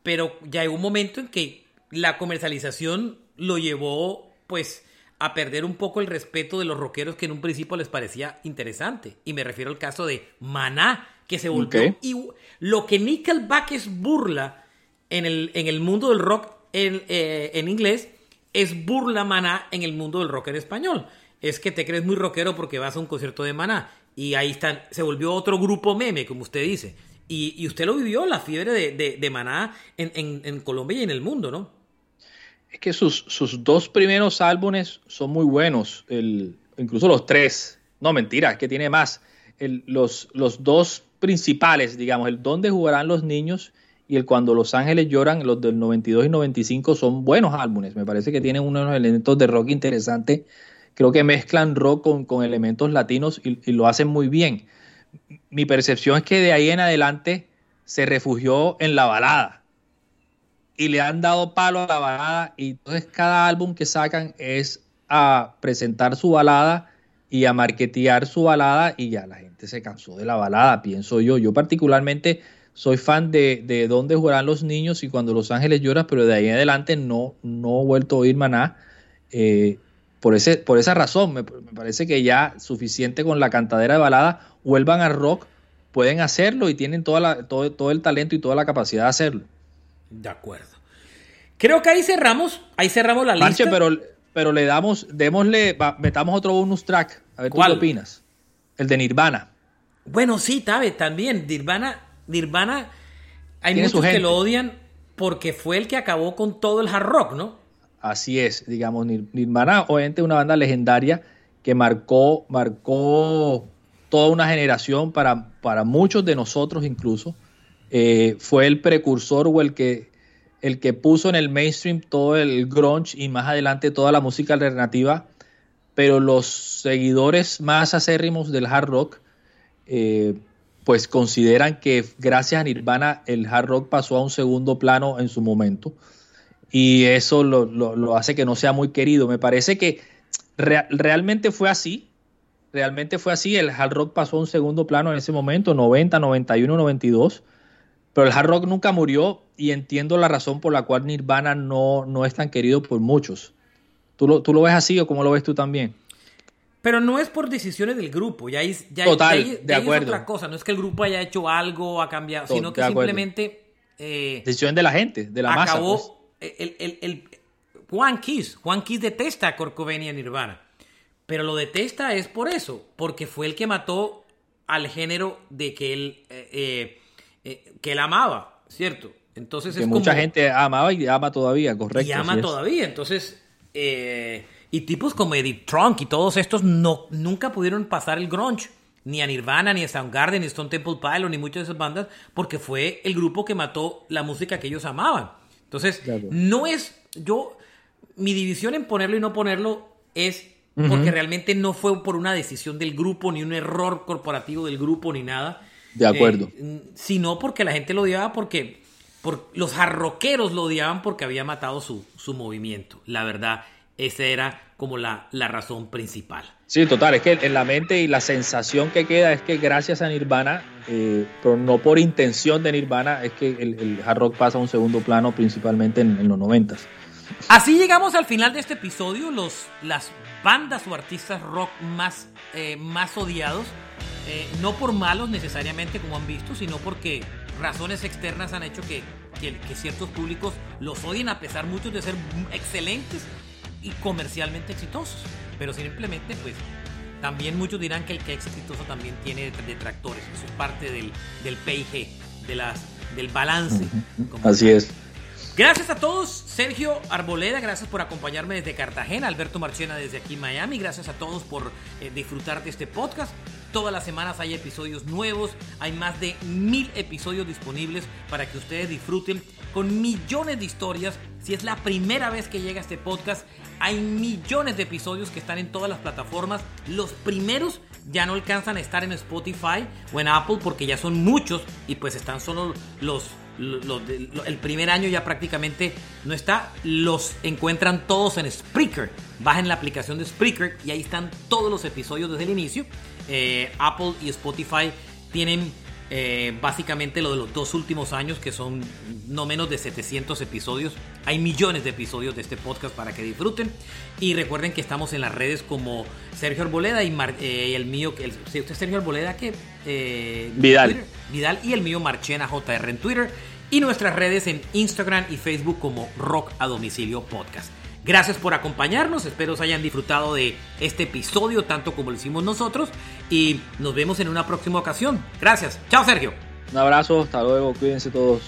pero ya hay un momento en que la comercialización lo llevó pues a perder un poco el respeto de los rockeros que en un principio les parecía interesante. Y me refiero al caso de Maná, que se volvió... Y lo que Nickelback es burla en el, en el mundo del rock en, eh, en inglés, es burla Maná en el mundo del rock en español. Es que te crees muy rockero porque vas a un concierto de Maná. Y ahí están, se volvió otro grupo meme, como usted dice. Y, usted lo vivió, la fiebre de, Maná en, Colombia y en el mundo, ¿no? Es que sus, sus dos primeros álbumes son muy buenos, el, incluso los tres. No, mentira, es que tiene más. los, los dos principales, digamos, el Dónde jugarán los niños y el Cuando los ángeles lloran, los del 92 y 95 son buenos álbumes. Me parece que tienen unos elementos de rock interesantes creo que mezclan rock con, elementos latinos y, lo hacen muy bien. Mi percepción es que de ahí en adelante se refugió en la balada y le han dado palo a la balada y entonces cada álbum que sacan es a presentar su balada y a marketear su balada y ya la gente se cansó de la balada, pienso yo. Yo particularmente soy fan de, de Dónde jugarán los niños y cuando Los Ángeles lloran, pero de ahí en adelante no, no he vuelto a oír maná. Eh, por, ese, por esa razón, me, parece que ya suficiente con la cantadera de balada, vuelvan al rock, pueden hacerlo y tienen toda la, todo, todo el talento y toda la capacidad de hacerlo. De acuerdo. Creo que ahí cerramos, ahí cerramos la lista. pero, pero le damos, démosle, metamos otro bonus track, a ver ¿Cuál? qué opinas. El de Nirvana. Bueno, sí, Tabe, también. Nirvana, Nirvana, hay muchos que lo odian porque fue el que acabó con todo el hard rock, ¿no? Así es, digamos, Nirvana obviamente una banda legendaria que marcó, marcó toda una generación para, para muchos de nosotros incluso. Eh, fue el precursor o el que, el que puso en el mainstream todo el grunge y más adelante toda la música alternativa, pero los seguidores más acérrimos del hard rock eh, pues consideran que gracias a Nirvana el hard rock pasó a un segundo plano en su momento y eso lo, hace que no sea muy querido. Me parece que realmente fue así, realmente fue así, el hard rock pasó a un segundo plano en ese momento, 90, 91, 92, pero el hard rock nunca murió y entiendo la razón por la cual Nirvana no, no es tan querido por muchos. ¿Tú lo, ¿Tú lo ves así o cómo lo ves tú también? Pero no es por decisiones del grupo, ya, ya, Total, de acuerdo. es otra cosa, no es que el grupo haya hecho algo, ha cambiado, sino que simplemente... Eh, Decisión de la gente, de la masa. Pues el, el, Juan Kiss, Juan Kiss detesta a Corcovenia y Nirvana, pero lo detesta es por eso, porque fue el que mató al género de que él, eh, eh, eh, que él amaba, ¿cierto? Entonces que mucha gente amaba y ama todavía, correcto. Y ama todavía, entonces... y tipos como Edith Trunk y todos estos no, nunca pudieron pasar el grunge ni a Nirvana, ni a Soundgarden, ni Stone Temple Pilots, ni muchas de esas bandas, porque fue el grupo que mató la música que ellos amaban. Entonces, no es, yo, mi división en ponerlo y no ponerlo es porque realmente no fue por una decisión del grupo, ni un error corporativo del grupo, ni nada. De acuerdo. Eh, sino porque la gente lo odiaba porque por, los jarroqueros lo odiaban porque había matado su, su movimiento, la verdad. esa era como la, la razón principal. Sí, total, es que en la mente y la sensación que queda es que gracias a Nirvana, eh, pero no por intención de Nirvana, es que el, el hard rock pasa a un segundo plano principalmente en, en los noventas. Así llegamos al final de este episodio, los, las bandas o artistas rock más, eh, más odiados, eh, no por malos necesariamente como han visto, sino porque razones externas han hecho que, que, que ciertos públicos los odien a pesar muchos de ser excelentes y comercialmente exitosos. Pero simplemente, pues, también muchos dirán que el que es exitoso también tiene detractores. Eso es parte del, del PIG, de las, del balance. Así es. Gracias a todos, Sergio Arboleda, gracias por acompañarme desde Cartagena, Alberto Marchena desde aquí Miami, gracias a todos por eh, disfrutar de este podcast. Todas las semanas hay episodios nuevos, hay más de mil episodios disponibles para que ustedes disfruten con millones de historias. Si es la primera vez que llega este podcast, hay millones de episodios que están en todas las plataformas. Los primeros ya no alcanzan a estar en Spotify o en Apple porque ya son muchos y pues están solo los el primer año ya prácticamente no está. Los encuentran todos en Spreaker. Bajen la aplicación de Spreaker y ahí están todos los episodios desde el inicio. Eh, Apple y Spotify tienen eh, básicamente lo de los dos últimos años, que son no menos de 700 episodios. Hay millones de episodios de este podcast para que disfruten. Y recuerden que estamos en las redes como Sergio Arboleda y eh, el mío, el, usted Sergio Arboleda, que Vidal. Twitter, Vidal y el mío Marchena JR en Twitter. Y nuestras redes en Instagram y Facebook como Rock a Domicilio Podcast. Gracias por acompañarnos, espero os hayan disfrutado de este episodio tanto como lo hicimos nosotros y nos vemos en una próxima ocasión. Gracias, chao Sergio. Un abrazo, hasta luego, cuídense todos.